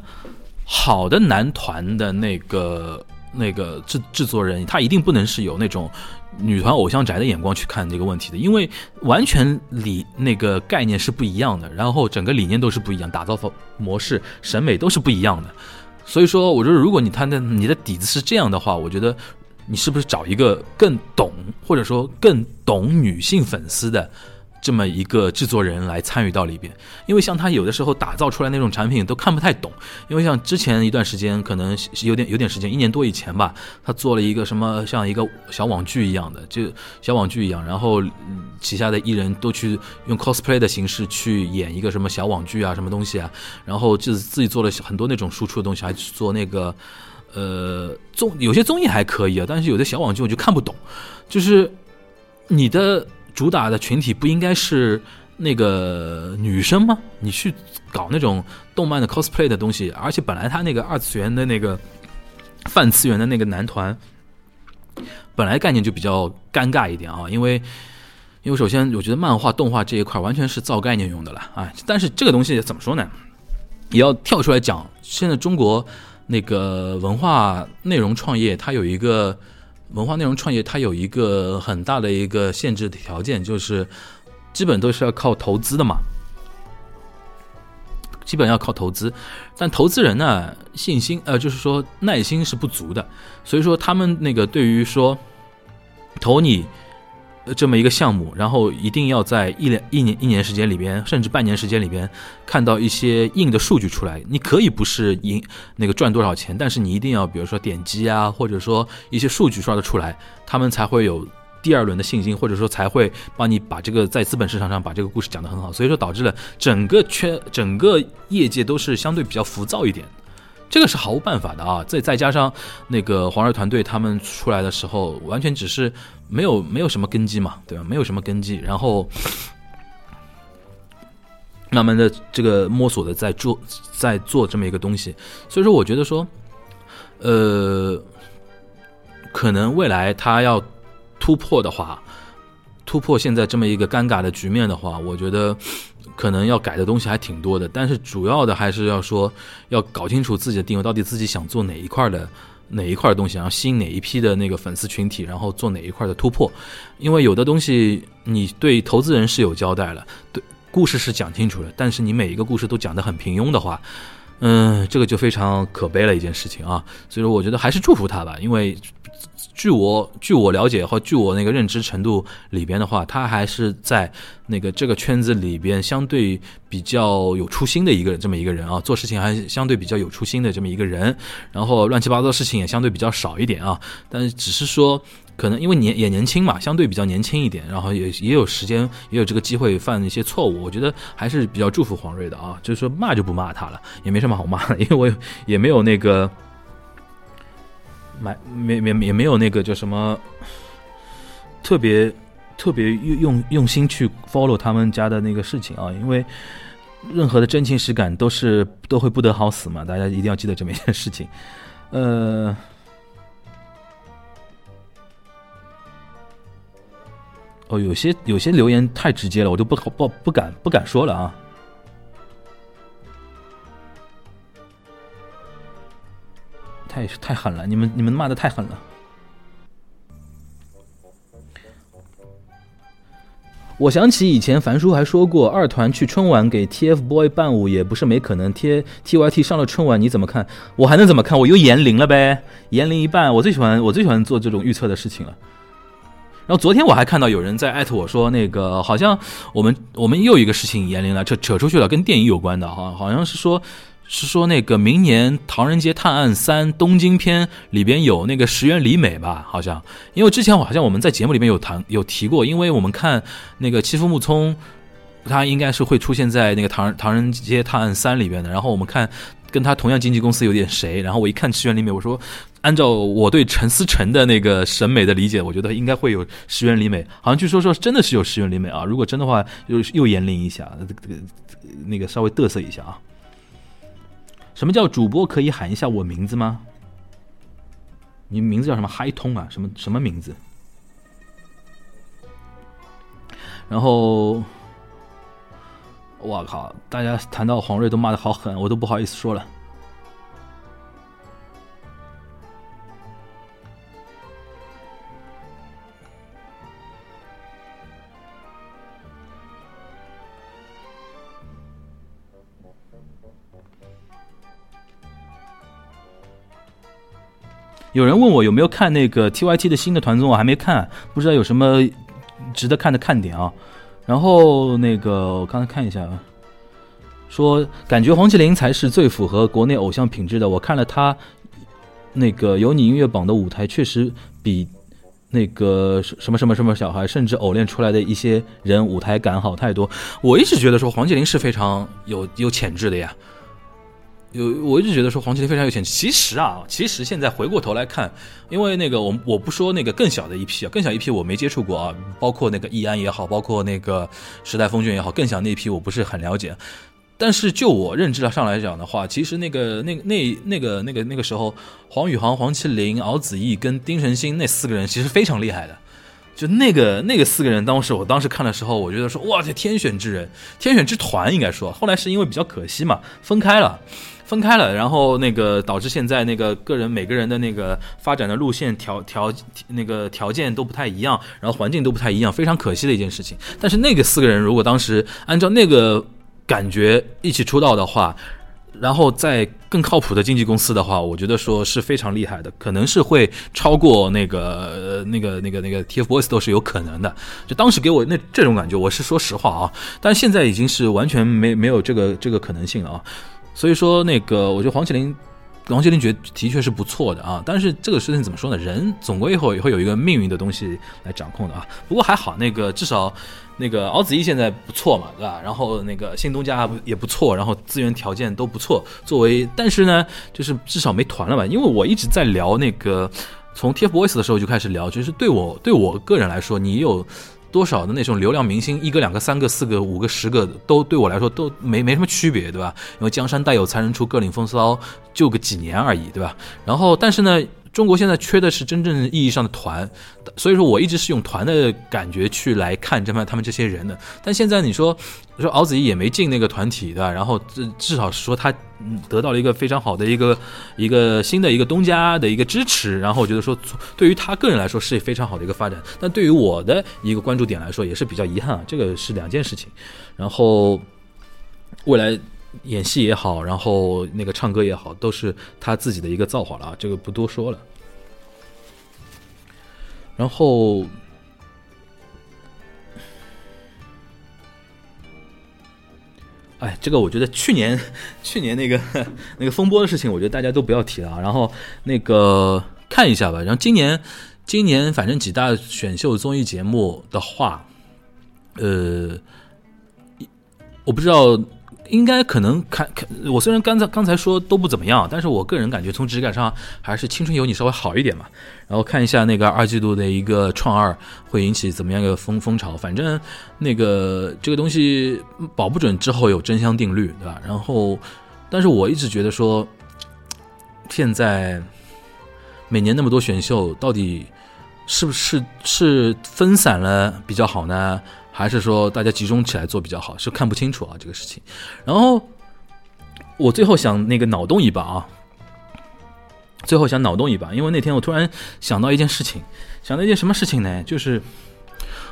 好的男团的那个那个制制作人，他一定不能是有那种女团偶像宅的眼光去看这个问题的，因为完全理那个概念是不一样的，然后整个理念都是不一样，打造方模式、审美都是不一样的。所以说，我觉得如果你他的你的底子是这样的话，我觉得你是不是找一个更懂或者说更懂女性粉丝的？这么一个制作人来参与到里边，因为像他有的时候打造出来那种产品都看不太懂，因为像之前一段时间，可能有点有点时间，一年多以前吧，他做了一个什么像一个小网剧一样的，就小网剧一样，然后旗下的艺人都去用 cosplay 的形式去演一个什么小网剧啊，什么东西啊，然后就自己做了很多那种输出的东西，还去做那个呃综有些综艺还可以啊，但是有的小网剧我就看不懂，就是你的。主打的群体不应该是那个女生吗？你去搞那种动漫的 cosplay 的东西，而且本来他那个二次元的那个泛次元的那个男团，本来概念就比较尴尬一点啊，因为因为首先我觉得漫画动画这一块完全是造概念用的了啊，但是这个东西怎么说呢？也要跳出来讲，现在中国那个文化内容创业，它有一个。文化内容创业，它有一个很大的一个限制条件，就是基本都是要靠投资的嘛，基本要靠投资，但投资人呢，信心呃，就是说耐心是不足的，所以说他们那个对于说投你。这么一个项目，然后一定要在一两一年一年时间里边，甚至半年时间里边，看到一些硬的数据出来。你可以不是赢那个赚多少钱，但是你一定要，比如说点击啊，或者说一些数据刷得出来，他们才会有第二轮的信心，或者说才会帮你把这个在资本市场上把这个故事讲得很好。所以说导致了整个圈整个业界都是相对比较浮躁一点。这个是毫无办法的啊！再再加上那个黄热团队他们出来的时候，完全只是没有没有什么根基嘛，对吧？没有什么根基，然后慢慢的这个摸索的在做在做这么一个东西，所以说我觉得说，呃，可能未来他要突破的话，突破现在这么一个尴尬的局面的话，我觉得。可能要改的东西还挺多的，但是主要的还是要说，要搞清楚自己的定位，到底自己想做哪一块的哪一块的东西，然后吸引哪一批的那个粉丝群体，然后做哪一块的突破。因为有的东西你对投资人是有交代了，对故事是讲清楚了，但是你每一个故事都讲得很平庸的话，嗯，这个就非常可悲了一件事情啊。所以说，我觉得还是祝福他吧，因为据我据我了解和据我那个认知程度里边的话，他还是在那个这个圈子里边相对比较有初心的一个这么一个人啊，做事情还相对比较有初心的这么一个人，然后乱七八糟的事情也相对比较少一点啊。但是只是说。可能因为年也年轻嘛，相对比较年轻一点，然后也也有时间，也有这个机会犯一些错误。我觉得还是比较祝福黄睿的啊，就是说骂就不骂他了，也没什么好骂的，因为我也没有那个买没没也没有那个叫什么特别特别用用用心去 follow 他们家的那个事情啊，因为任何的真情实感都是都会不得好死嘛，大家一定要记得这么一件事情，呃。哦，有些有些留言太直接了，我都不好不不敢不敢说了啊！太太狠了，你们你们骂的太狠了。我想起以前樊叔还说过，二团去春晚给 TFBOY 伴舞也不是没可能。T TYT 上了春晚你怎么看？我还能怎么看？我又言龄了呗，言龄一半。我最喜欢我最喜欢做这种预测的事情了。然后昨天我还看到有人在艾特我说，那个好像我们我们又一个事情言灵了，扯扯出去了，跟电影有关的哈，好像是说，是说那个明年《唐人街探案三》东京篇里边有那个石原里美吧？好像，因为之前我好像我们在节目里面有谈有提过，因为我们看那个欺负木聪，他应该是会出现在那个《唐唐人街探案三》里边的。然后我们看跟他同样经纪公司有点谁，然后我一看石原里美，我说。按照我对陈思诚的那个审美的理解，我觉得应该会有石原里美。好像据说说真的是有石原里美啊！如果真的话，又又言灵一下这个，那个稍微嘚瑟一下啊。什么叫主播可以喊一下我名字吗？你名字叫什么？嗨通啊？什么什么名字？然后，我靠！大家谈到黄瑞都骂的好狠，我都不好意思说了。有人问我有没有看那个 T Y T 的新的团综，我还没看，不知道有什么值得看的看点啊。然后那个我刚才看一下啊，说感觉黄麒麟才是最符合国内偶像品质的。我看了他那个有你音乐榜的舞台，确实比那个什么什么什么小孩，甚至偶练出来的一些人舞台感好太多。我一直觉得说黄麒麟是非常有有潜质的呀。有，我一直觉得说黄麒麟非常有钱。其实啊，其实现在回过头来看，因为那个我我不说那个更小的一批啊，更小一批我没接触过啊，包括那个易安也好，包括那个时代峰峻也好，更小那一批我不是很了解。但是就我认知上来讲的话，其实那个那那那个那个那个时候，黄宇航、黄麒麟、敖子逸跟丁程鑫那四个人其实非常厉害的。就那个那个四个人，当时我当时看的时候，我觉得说哇，这天选之人，天选之团应该说。后来是因为比较可惜嘛，分开了。分开了，然后那个导致现在那个个人每个人的那个发展的路线条条那个条件都不太一样，然后环境都不太一样，非常可惜的一件事情。但是那个四个人如果当时按照那个感觉一起出道的话，然后在更靠谱的经纪公司的话，我觉得说是非常厉害的，可能是会超过那个那个那个那个 TFBOYS 都是有可能的。就当时给我那这种感觉，我是说实话啊，但现在已经是完全没没有这个这个可能性了啊。所以说，那个我觉得黄麒麟，黄麒麟觉的确是不错的啊。但是这个事情怎么说呢？人总归以后也会有一个命运的东西来掌控的啊。不过还好，那个至少那个敖子逸现在不错嘛，对吧？然后那个新东家也不错，然后资源条件都不错。作为，但是呢，就是至少没团了吧？因为我一直在聊那个，从 TFBOYS 的时候就开始聊，就是对我对我个人来说，你有。多少的那种流量明星，一个、两个、三个、四个、五个、十个，都对我来说都没没什么区别，对吧？因为江山代有才人出，各领风骚，就个几年而已，对吧？然后，但是呢。中国现在缺的是真正意义上的团，所以说我一直是用团的感觉去来看这么他们这些人的。但现在你说，说敖子怡也没进那个团体的，然后至至少说他得到了一个非常好的一个一个新的一个东家的一个支持，然后我觉得说对于他个人来说是非常好的一个发展。但对于我的一个关注点来说，也是比较遗憾啊，这个是两件事情。然后未来。演戏也好，然后那个唱歌也好，都是他自己的一个造化了啊，这个不多说了。然后，哎，这个我觉得去年 去年那个 那个风波的事情，我觉得大家都不要提了啊。然后那个看一下吧。然后今年今年反正几大选秀综艺节目的话，呃，我不知道。应该可能看看，我虽然刚才刚才说都不怎么样，但是我个人感觉从质感上还是《青春有你》稍微好一点嘛。然后看一下那个二季度的一个创二会引起怎么样一个风风潮，反正那个这个东西保不准之后有真香定律，对吧？然后，但是我一直觉得说，现在每年那么多选秀，到底是不是是分散了比较好呢？还是说大家集中起来做比较好，是看不清楚啊这个事情。然后我最后想那个脑洞一把啊，最后想脑洞一把，因为那天我突然想到一件事情，想到一件什么事情呢？就是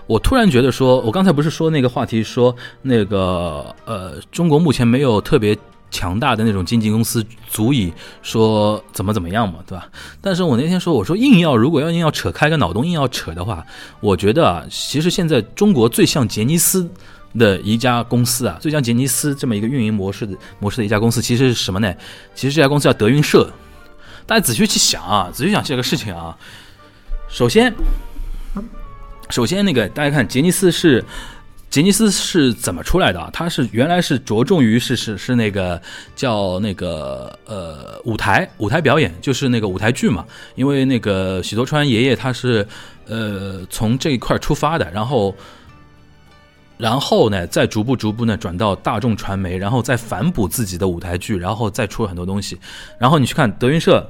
我突然觉得说，我刚才不是说那个话题，说那个呃，中国目前没有特别。强大的那种经纪公司足以说怎么怎么样嘛，对吧？但是我那天说，我说硬要如果要硬要扯开个脑洞硬要扯的话，我觉得啊，其实现在中国最像杰尼斯的一家公司啊，最像杰尼斯这么一个运营模式的模式的一家公司，其实是什么呢？其实这家公司叫德云社。大家仔细去想啊，仔细想这个事情啊。首先，首先那个大家看杰尼斯是。杰尼斯是怎么出来的？他是原来是着重于是是是那个叫那个呃舞台舞台表演，就是那个舞台剧嘛。因为那个喜多川爷爷他是呃从这一块出发的，然后然后呢再逐步逐步呢转到大众传媒，然后再反哺自己的舞台剧，然后再出很多东西。然后你去看德云社。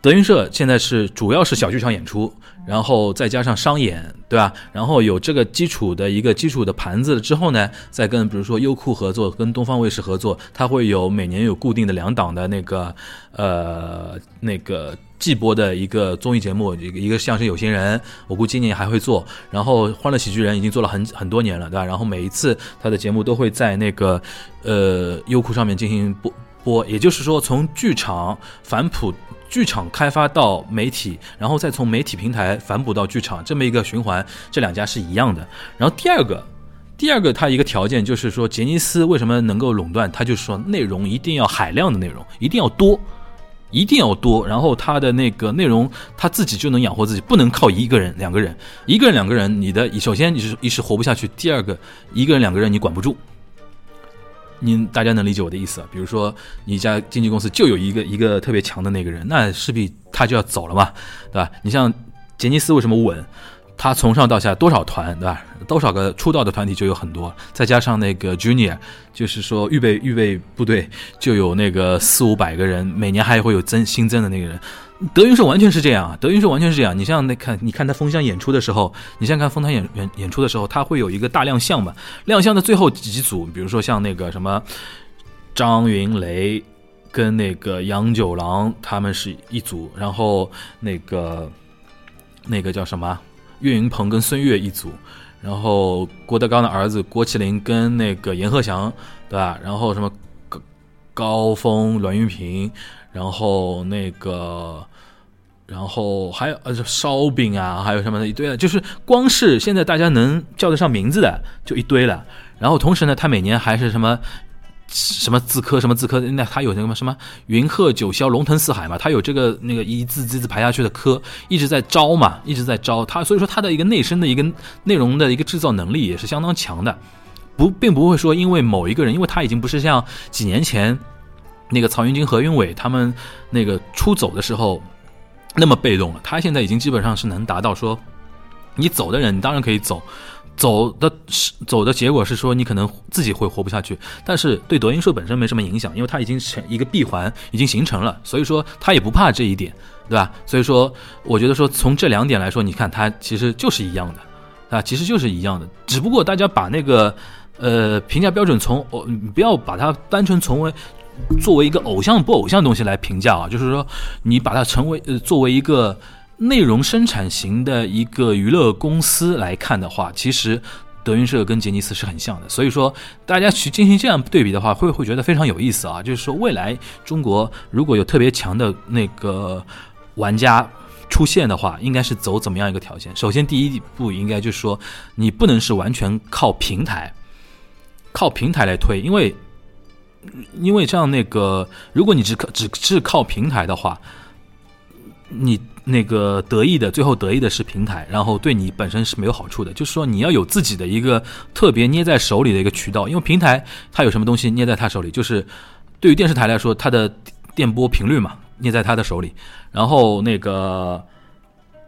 德云社现在是主要是小剧场演出，然后再加上商演，对吧？然后有这个基础的一个基础的盘子之后呢，再跟比如说优酷合作，跟东方卫视合作，它会有每年有固定的两档的那个呃那个季播的一个综艺节目，一个一个相声有心人，我估计今年还会做。然后欢乐喜剧人已经做了很很多年了，对吧？然后每一次他的节目都会在那个呃优酷上面进行播播，也就是说从剧场反哺。剧场开发到媒体，然后再从媒体平台反哺到剧场，这么一个循环，这两家是一样的。然后第二个，第二个它一个条件就是说，杰尼斯为什么能够垄断？它就是说内容一定要海量的内容，一定要多，一定要多。然后它的那个内容，它自己就能养活自己，不能靠一个人、两个人，一个人、两个人，你的首先你是一时活不下去，第二个一个人、两个人你管不住。您大家能理解我的意思？比如说，你一家经纪公司就有一个一个特别强的那个人，那势必他就要走了嘛，对吧？你像杰尼斯为什么稳？他从上到下多少团，对吧？多少个出道的团体就有很多，再加上那个 Junior，就是说预备预备部队就有那个四五百个人，每年还会有增新增的那个人。德云社完全是这样啊，德云社完全是这样。你像那看，你看他封箱演出的时候，你像看封箱演演演出的时候，他会有一个大亮相嘛？亮相的最后几组，比如说像那个什么张云雷跟那个杨九郎他们是一组，然后那个那个叫什么岳云鹏跟孙越一组，然后郭德纲的儿子郭麒麟跟那个阎鹤祥，对吧？然后什么高高峰、栾云平。然后那个，然后还有呃烧饼啊，还有什么的一堆的，就是光是现在大家能叫得上名字的就一堆了。然后同时呢，他每年还是什么什么字科什么字科，那他有那个什么云鹤九霄龙腾四海嘛，他有这个那个一字字字排下去的科，一直在招嘛，一直在招他，所以说他的一个内生的一个内容的一个制造能力也是相当强的，不并不会说因为某一个人，因为他已经不是像几年前。那个曹云金、何云伟他们那个出走的时候，那么被动了。他现在已经基本上是能达到说，你走的人，你当然可以走，走的是走的结果是说你可能自己会活不下去，但是对德云社本身没什么影响，因为它已经成一个闭环，已经形成了，所以说他也不怕这一点，对吧？所以说，我觉得说从这两点来说，你看他其实就是一样的，啊，其实就是一样的，只不过大家把那个呃评价标准从哦，你不要把它单纯从为。作为一个偶像不偶像的东西来评价啊，就是说你把它成为呃作为一个内容生产型的一个娱乐公司来看的话，其实德云社跟杰尼斯是很像的，所以说大家去进行这样对比的话，会会觉得非常有意思啊。就是说，未来中国如果有特别强的那个玩家出现的话，应该是走怎么样一个条件？首先，第一步应该就是说，你不能是完全靠平台，靠平台来推，因为因为像那个，如果你只靠只是靠平台的话，你。那个得意的，最后得意的是平台，然后对你本身是没有好处的。就是说，你要有自己的一个特别捏在手里的一个渠道，因为平台它有什么东西捏在他手里，就是对于电视台来说，它的电波频率嘛，捏在他的手里。然后那个，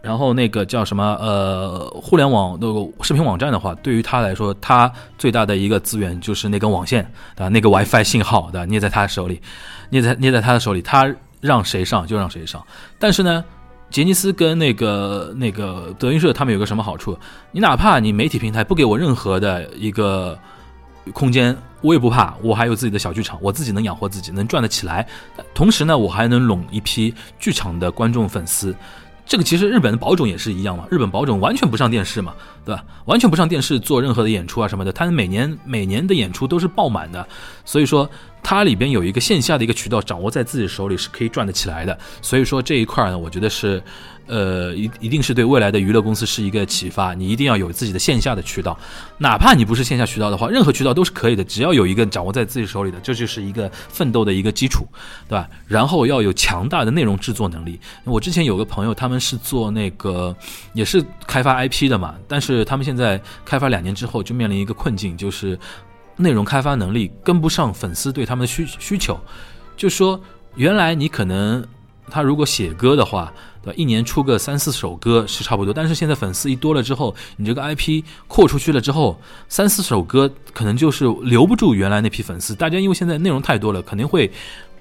然后那个叫什么？呃，互联网那个视频网站的话，对于他来说，他最大的一个资源就是那根网线啊，那个 WiFi 信号的捏在他手里，捏在捏在他的手里，他让谁上就让谁上。但是呢？杰尼斯跟那个那个德云社，他们有个什么好处？你哪怕你媒体平台不给我任何的一个空间，我也不怕，我还有自己的小剧场，我自己能养活自己，能赚得起来。同时呢，我还能拢一批剧场的观众粉丝。这个其实日本的宝冢也是一样嘛，日本宝冢完全不上电视嘛，对吧？完全不上电视做任何的演出啊什么的，他们每年每年的演出都是爆满的，所以说它里边有一个线下的一个渠道掌握在自己手里是可以赚得起来的，所以说这一块呢，我觉得是。呃，一一定是对未来的娱乐公司是一个启发。你一定要有自己的线下的渠道，哪怕你不是线下渠道的话，任何渠道都是可以的。只要有一个掌握在自己手里的，这就是一个奋斗的一个基础，对吧？然后要有强大的内容制作能力。我之前有个朋友，他们是做那个也是开发 IP 的嘛，但是他们现在开发两年之后就面临一个困境，就是内容开发能力跟不上粉丝对他们的需需求。就说原来你可能他如果写歌的话。对吧一年出个三四首歌是差不多，但是现在粉丝一多了之后，你这个 IP 扩出去了之后，三四首歌可能就是留不住原来那批粉丝。大家因为现在内容太多了，肯定会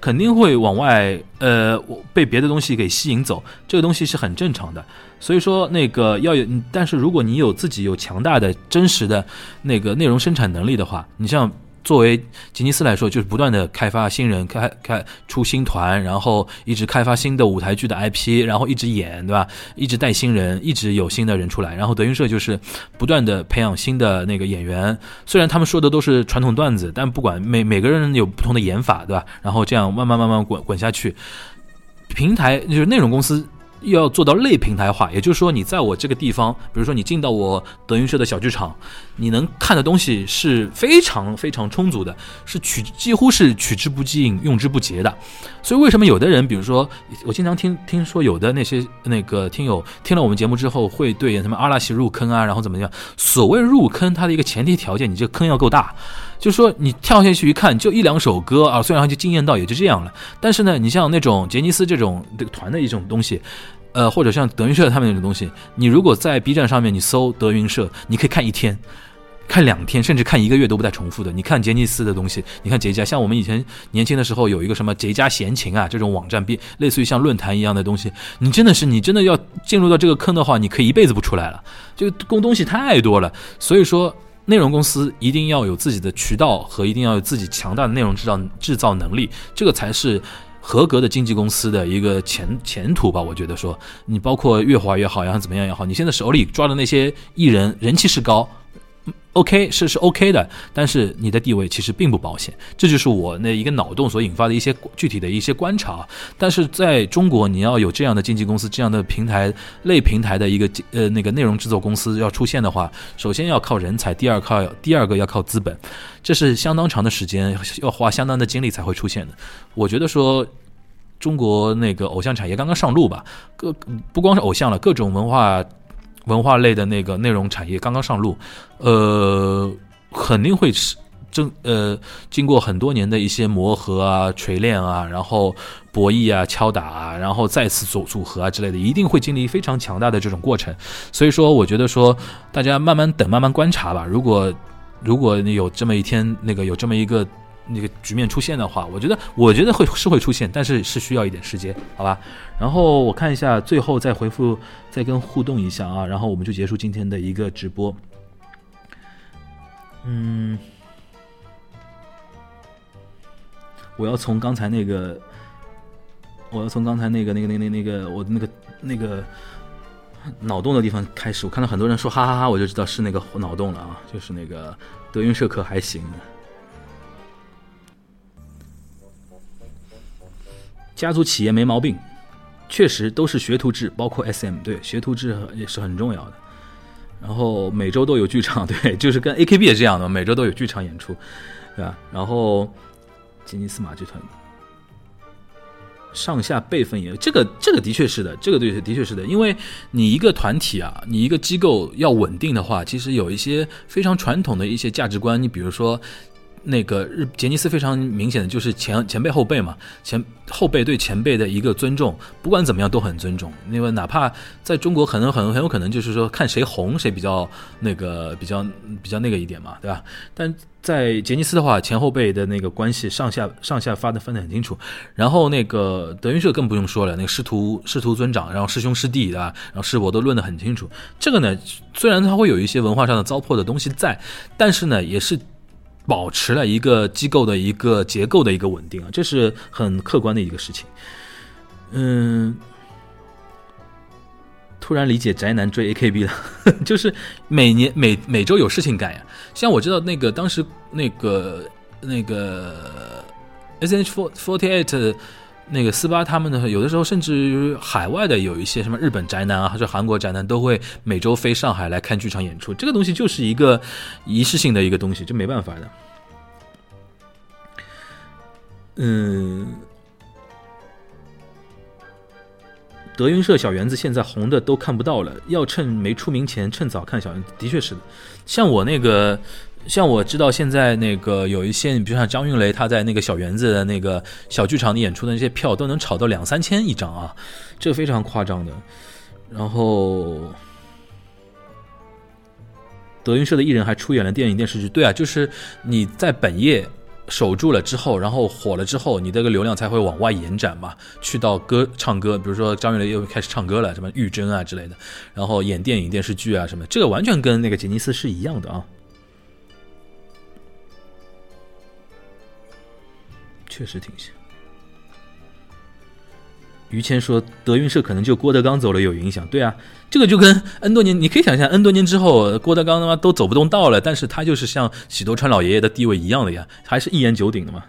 肯定会往外呃被别的东西给吸引走，这个东西是很正常的。所以说那个要有，但是如果你有自己有强大的真实的那个内容生产能力的话，你像。作为吉尼斯来说，就是不断的开发新人，开开出新团，然后一直开发新的舞台剧的 IP，然后一直演，对吧？一直带新人，一直有新的人出来。然后德云社就是不断的培养新的那个演员，虽然他们说的都是传统段子，但不管每每个人有不同的演法，对吧？然后这样慢慢慢慢滚滚下去，平台就是内容公司。要做到类平台化，也就是说，你在我这个地方，比如说你进到我德云社的小剧场，你能看的东西是非常非常充足的，是取几乎是取之不尽、用之不竭的。所以，为什么有的人，比如说我经常听听说有的那些那个听友听了我们节目之后，会对什么阿拉西入坑啊，然后怎么样？所谓入坑，它的一个前提条件，你这个坑要够大。就是说你跳下去一看，就一两首歌啊，虽然就惊艳到，也就这样了。但是呢，你像那种杰尼斯这种这个团的一种东西，呃，或者像德云社他们那种东西，你如果在 B 站上面你搜德云社，你可以看一天，看两天，甚至看一个月都不带重复的。你看杰尼斯的东西，你看杰家，像我们以前年轻的时候有一个什么杰家闲情啊这种网站，比类似于像论坛一样的东西，你真的是你真的要进入到这个坑的话，你可以一辈子不出来了，就供东西太多了，所以说。内容公司一定要有自己的渠道和一定要有自己强大的内容制造制造能力，这个才是合格的经纪公司的一个前前途吧。我觉得说，你包括越华也好，然后怎么样也好，你现在手里抓的那些艺人，人气是高。OK 是是 OK 的，但是你的地位其实并不保险，这就是我那一个脑洞所引发的一些具体的一些观察。但是在中国，你要有这样的经纪公司、这样的平台类平台的一个呃那个内容制作公司要出现的话，首先要靠人才，第二靠第二个要靠资本，这是相当长的时间，要花相当的精力才会出现的。我觉得说，中国那个偶像产业刚刚上路吧，各不光是偶像了，各种文化。文化类的那个内容产业刚刚上路，呃，肯定会是正呃，经过很多年的一些磨合啊、锤炼啊，然后博弈啊、敲打啊，然后再次组组合啊之类的，一定会经历非常强大的这种过程。所以说，我觉得说大家慢慢等，慢慢观察吧。如果如果你有这么一天，那个有这么一个。那个局面出现的话，我觉得，我觉得会是会出现，但是是需要一点时间，好吧？然后我看一下，最后再回复，再跟互动一下啊，然后我们就结束今天的一个直播。嗯，我要从刚才那个，我要从刚才那个那个那那那个我那个那个脑洞的地方开始，我看到很多人说哈哈哈，我就知道是那个脑洞了啊，就是那个德云社可还行。家族企业没毛病，确实都是学徒制，包括 SM，对，学徒制也是很重要的。然后每周都有剧场，对，就是跟 AKB 也这样的，每周都有剧场演出，对吧？然后吉尼斯马剧团上下辈分也，这个这个的确是的，这个对的确是的，因为你一个团体啊，你一个机构要稳定的话，其实有一些非常传统的一些价值观，你比如说。那个日杰尼斯非常明显的就是前前辈后辈嘛，前后辈对前辈的一个尊重，不管怎么样都很尊重。因为哪怕在中国，可能很很有可能就是说看谁红谁比较那个比较比较那个一点嘛，对吧？但在杰尼斯的话，前后辈的那个关系上下上下发的分得很清楚。然后那个德云社更不用说了，那个师徒师徒尊长，然后师兄师弟对吧？然后师伯都论得很清楚。这个呢，虽然它会有一些文化上的糟粕的东西在，但是呢，也是。保持了一个机构的一个结构的一个稳定啊，这是很客观的一个事情。嗯，突然理解宅男追 A K B 了，就是每年每每周有事情干呀。像我知道那个当时那个那个 S H for forty Eight。那个斯巴他们呢，有的时候甚至于海外的有一些什么日本宅男啊，或者韩国宅男，都会每周飞上海来看剧场演出。这个东西就是一个仪式性的一个东西，这没办法的。嗯，德云社小园子现在红的都看不到了，要趁没出名前趁早看小园子，的确是的。像我那个。像我知道现在那个有一些，你比如像张云雷，他在那个小园子的那个小剧场里演出的那些票，都能炒到两三千一张啊，这个非常夸张的。然后，德云社的艺人还出演了电影电视剧，对啊，就是你在本业守住了之后，然后火了之后，你这个流量才会往外延展嘛，去到歌唱歌，比如说张云雷又开始唱歌了，什么玉珍啊之类的，然后演电影电视剧啊什么，这个完全跟那个杰尼斯是一样的啊。确实挺像。于谦说：“德云社可能就郭德纲走了有影响。”对啊，这个就跟 N 多年，你可以想象 N 多年之后，郭德纲他妈都走不动道了，但是他就是像喜多川老爷爷的地位一样的呀，还是一言九鼎的嘛。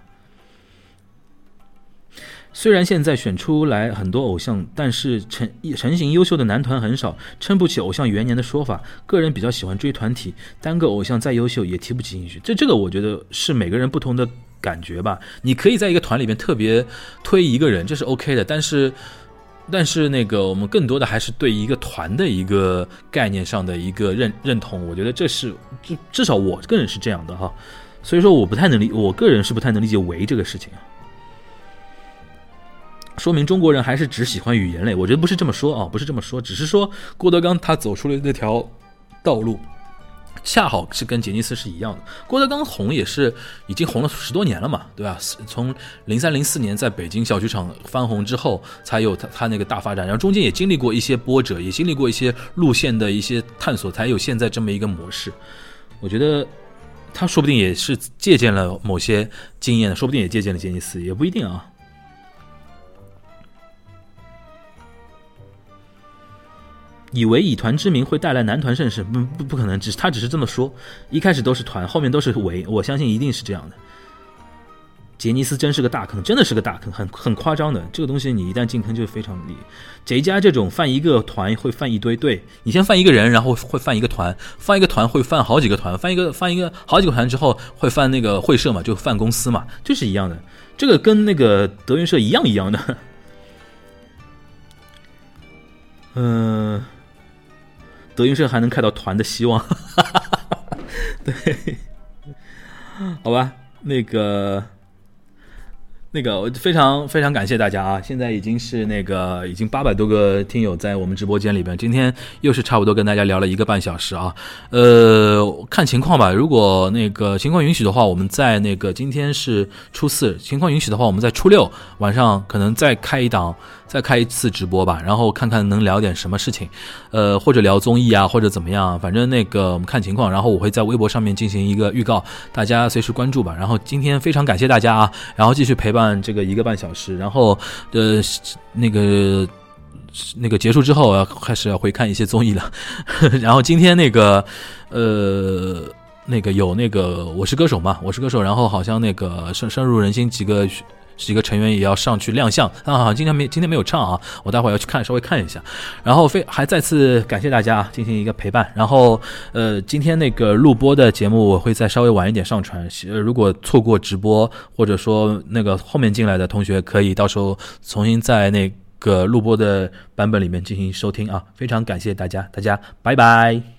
虽然现在选出来很多偶像，但是成成型优秀的男团很少，撑不起偶像元年的说法。个人比较喜欢追团体，单个偶像再优秀也提不起兴趣。这这个我觉得是每个人不同的。感觉吧，你可以在一个团里面特别推一个人，这是 OK 的。但是，但是那个我们更多的还是对一个团的一个概念上的一个认认同。我觉得这是至至少我个人是这样的哈。所以说，我不太能理，我个人是不太能理解为这个事情啊。说明中国人还是只喜欢语言类，我觉得不是这么说啊，不是这么说，只是说郭德纲他走出了那条道路。恰好是跟杰尼斯是一样的，郭德纲红也是已经红了十多年了嘛，对吧？从零三零四年在北京小剧场翻红之后，才有他他那个大发展，然后中间也经历过一些波折，也经历过一些路线的一些探索，才有现在这么一个模式。我觉得他说不定也是借鉴了某些经验，说不定也借鉴了杰尼斯，也不一定啊。以为以团之名会带来男团盛世，不不不可能，只是他只是这么说。一开始都是团，后面都是围，我相信一定是这样的。杰尼斯真是个大坑，真的是个大坑，很很夸张的。这个东西你一旦进坑就非常厉害。贼家这种犯一个团会犯一堆，对你先犯一个人，然后会犯一个团，犯一个团会犯好几个团，犯一个犯一个好几个团之后会犯那个会社嘛，就犯公司嘛，就是一样的。这个跟那个德云社一样一样的。嗯。德云社还能看到团的希望，对，好吧，那个。那个我非常非常感谢大家啊！现在已经是那个已经八百多个听友在我们直播间里边，今天又是差不多跟大家聊了一个半小时啊。呃，看情况吧，如果那个情况允许的话，我们在那个今天是初四，情况允许的话，我们在初六晚上可能再开一档，再开一次直播吧，然后看看能聊点什么事情，呃，或者聊综艺啊，或者怎么样，反正那个我们看情况，然后我会在微博上面进行一个预告，大家随时关注吧。然后今天非常感谢大家啊，然后继续陪伴。这个一个半小时，然后呃，那个那个结束之后要开始要回看一些综艺了。然后今天那个呃那个有那个我是歌手嘛，我是歌手，然后好像那个深深入人心几个。几个成员也要上去亮相啊！今天没今天没有唱啊，我待会儿要去看，稍微看一下。然后非还再次感谢大家啊进行一个陪伴。然后呃，今天那个录播的节目我会再稍微晚一点上传。呃，如果错过直播或者说那个后面进来的同学，可以到时候重新在那个录播的版本里面进行收听啊！非常感谢大家，大家拜拜。